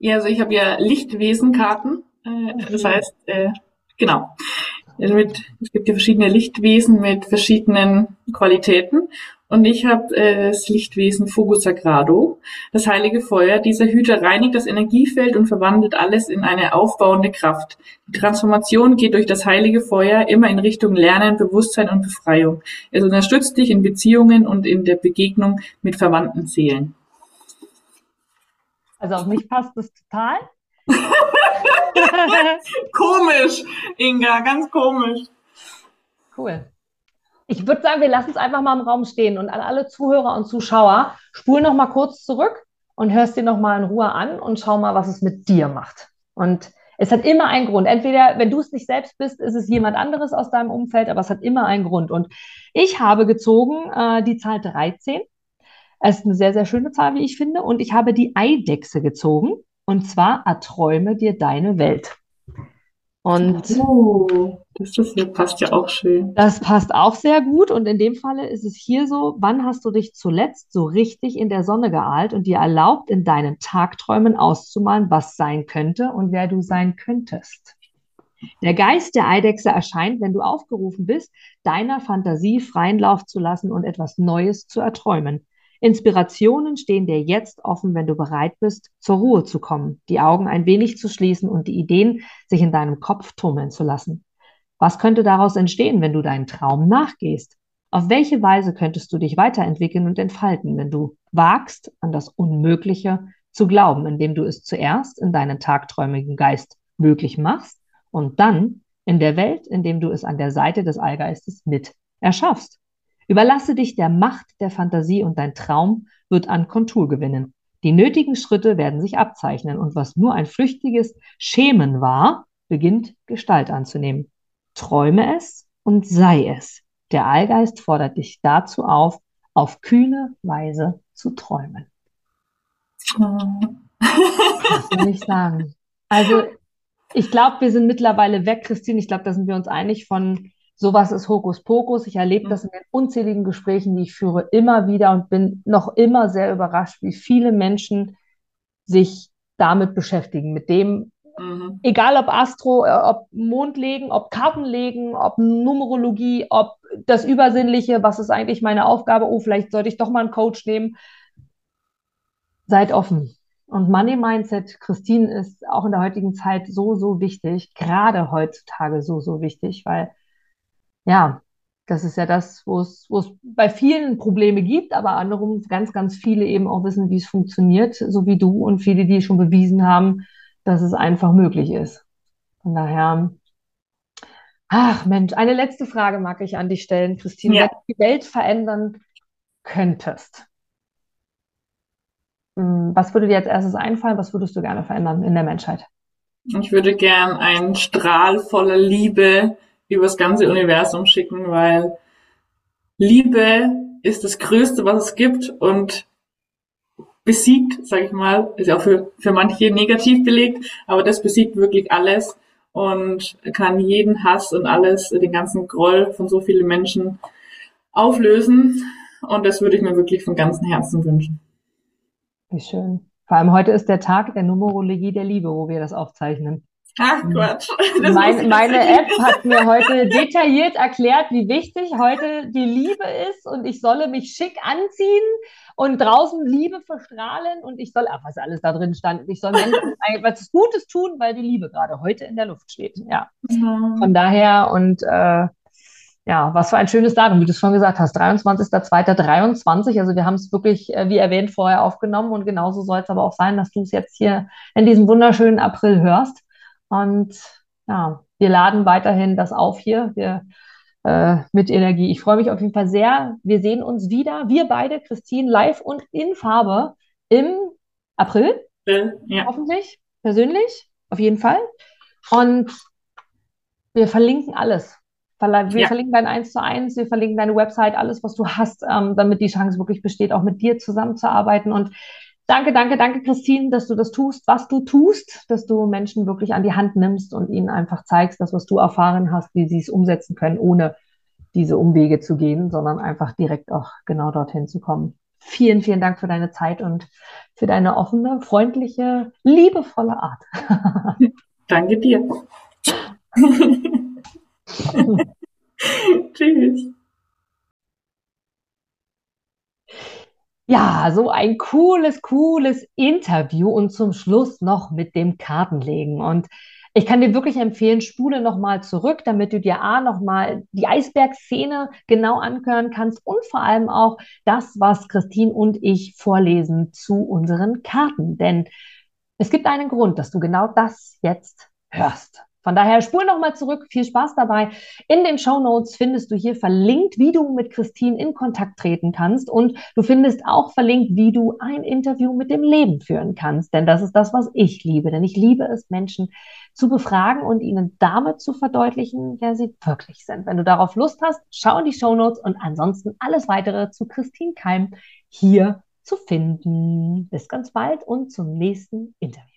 Ja, also ich habe ja Lichtwesenkarten. Äh, das heißt, äh, genau. Also mit, es gibt ja verschiedene Lichtwesen mit verschiedenen Qualitäten. Und ich habe äh, das Lichtwesen Fugo Sagrado, das heilige Feuer. Dieser Hüter reinigt das Energiefeld und verwandelt alles in eine aufbauende Kraft. Die Transformation geht durch das heilige Feuer immer in Richtung Lernen, Bewusstsein und Befreiung. Es unterstützt dich in Beziehungen und in der Begegnung mit verwandten Seelen. Also auf mich passt das total. komisch, Inga, ganz komisch. Cool. Ich würde sagen, wir lassen es einfach mal im Raum stehen und an alle Zuhörer und Zuschauer, spul noch mal kurz zurück und hörst dir noch mal in Ruhe an und schau mal, was es mit dir macht. Und es hat immer einen Grund. Entweder, wenn du es nicht selbst bist, ist es jemand anderes aus deinem Umfeld, aber es hat immer einen Grund. Und ich habe gezogen äh, die Zahl 13. Es ist eine sehr, sehr schöne Zahl, wie ich finde. Und ich habe die Eidechse gezogen. Und zwar erträume dir deine Welt. Und oh, das ist, passt ja auch schön. Das passt auch sehr gut. Und in dem Falle ist es hier so, wann hast du dich zuletzt so richtig in der Sonne geahlt und dir erlaubt, in deinen Tagträumen auszumalen, was sein könnte und wer du sein könntest? Der Geist der Eidechse erscheint, wenn du aufgerufen bist, deiner Fantasie freien Lauf zu lassen und etwas Neues zu erträumen. Inspirationen stehen dir jetzt offen, wenn du bereit bist, zur Ruhe zu kommen, die Augen ein wenig zu schließen und die Ideen sich in deinem Kopf tummeln zu lassen. Was könnte daraus entstehen, wenn du deinen Traum nachgehst? Auf welche Weise könntest du dich weiterentwickeln und entfalten, wenn du wagst, an das Unmögliche zu glauben, indem du es zuerst in deinen tagträumigen Geist möglich machst und dann in der Welt, indem du es an der Seite des Allgeistes mit erschaffst? Überlasse dich der Macht der Fantasie und dein Traum wird an Kontur gewinnen. Die nötigen Schritte werden sich abzeichnen und was nur ein flüchtiges Schämen war, beginnt Gestalt anzunehmen. Träume es und sei es. Der Allgeist fordert dich dazu auf, auf kühne Weise zu träumen. Was soll ich sagen? Also, ich glaube, wir sind mittlerweile weg, Christine. Ich glaube, da sind wir uns einig von sowas ist Hokuspokus. Ich erlebe mhm. das in den unzähligen Gesprächen, die ich führe, immer wieder und bin noch immer sehr überrascht, wie viele Menschen sich damit beschäftigen, mit dem, mhm. egal ob Astro, äh, ob Mondlegen, ob Kartenlegen, ob Numerologie, ob das Übersinnliche, was ist eigentlich meine Aufgabe? Oh, vielleicht sollte ich doch mal einen Coach nehmen. Seid offen. Und Money Mindset, Christine, ist auch in der heutigen Zeit so, so wichtig, gerade heutzutage so, so wichtig, weil ja, das ist ja das, wo es, wo es bei vielen Probleme gibt, aber anderem ganz, ganz viele eben auch wissen, wie es funktioniert, so wie du und viele, die schon bewiesen haben, dass es einfach möglich ist. Von daher, ach Mensch, eine letzte Frage mag ich an dich stellen, Christine. Ja. Wenn du die Welt verändern könntest, hm, was würde dir als erstes einfallen? Was würdest du gerne verändern in der Menschheit? Ich würde gern einen Strahl voller Liebe übers ganze Universum schicken, weil Liebe ist das Größte, was es gibt und besiegt, sage ich mal, ist auch für, für manche negativ belegt, aber das besiegt wirklich alles und kann jeden Hass und alles, den ganzen Groll von so vielen Menschen auflösen. Und das würde ich mir wirklich von ganzem Herzen wünschen. Wie schön. Vor allem heute ist der Tag der Numerologie der Liebe, wo wir das aufzeichnen. Ach Quatsch. Mein, meine App hat mir heute detailliert erklärt, wie wichtig heute die Liebe ist und ich solle mich schick anziehen und draußen Liebe verstrahlen und ich soll, ach, was alles da drin stand, ich soll Menschen was Gutes tun, weil die Liebe gerade heute in der Luft steht. Ja. Mhm. Von daher und äh, ja, was für ein schönes Datum, wie du es schon gesagt hast, 23.02.23. Also wir haben es wirklich, äh, wie erwähnt, vorher aufgenommen und genauso soll es aber auch sein, dass du es jetzt hier in diesem wunderschönen April hörst. Und ja, wir laden weiterhin das auf hier. Wir äh, mit Energie. Ich freue mich auf jeden Fall sehr. Wir sehen uns wieder, wir beide, Christine, live und in Farbe im April. Ja. Hoffentlich, persönlich. auf jeden Fall. Und wir verlinken alles. Wir ja. verlinken dein 1 zu 1, wir verlinken deine Website, alles, was du hast, ähm, damit die Chance wirklich besteht, auch mit dir zusammenzuarbeiten. Und danke, danke, danke, Christine, dass du das tust, was du tust, dass du Menschen wirklich an die Hand nimmst und ihnen einfach zeigst, das, was du erfahren hast, wie sie es umsetzen können, ohne diese Umwege zu gehen, sondern einfach direkt auch genau dorthin zu kommen. Vielen, vielen Dank für deine Zeit und für deine offene, freundliche, liebevolle Art. Danke dir. Tschüss. Ja, so ein cooles, cooles Interview und zum Schluss noch mit dem Kartenlegen. Und ich kann dir wirklich empfehlen, spule nochmal zurück, damit du dir A nochmal die Eisbergszene genau anhören kannst und vor allem auch das, was Christine und ich vorlesen zu unseren Karten. Denn es gibt einen Grund, dass du genau das jetzt hörst. Von daher spul nochmal zurück. Viel Spaß dabei. In den Show Notes findest du hier verlinkt, wie du mit Christine in Kontakt treten kannst. Und du findest auch verlinkt, wie du ein Interview mit dem Leben führen kannst. Denn das ist das, was ich liebe. Denn ich liebe es, Menschen zu befragen und ihnen damit zu verdeutlichen, wer sie wirklich sind. Wenn du darauf Lust hast, schau in die Show Notes und ansonsten alles weitere zu Christine Keim hier zu finden. Bis ganz bald und zum nächsten Interview.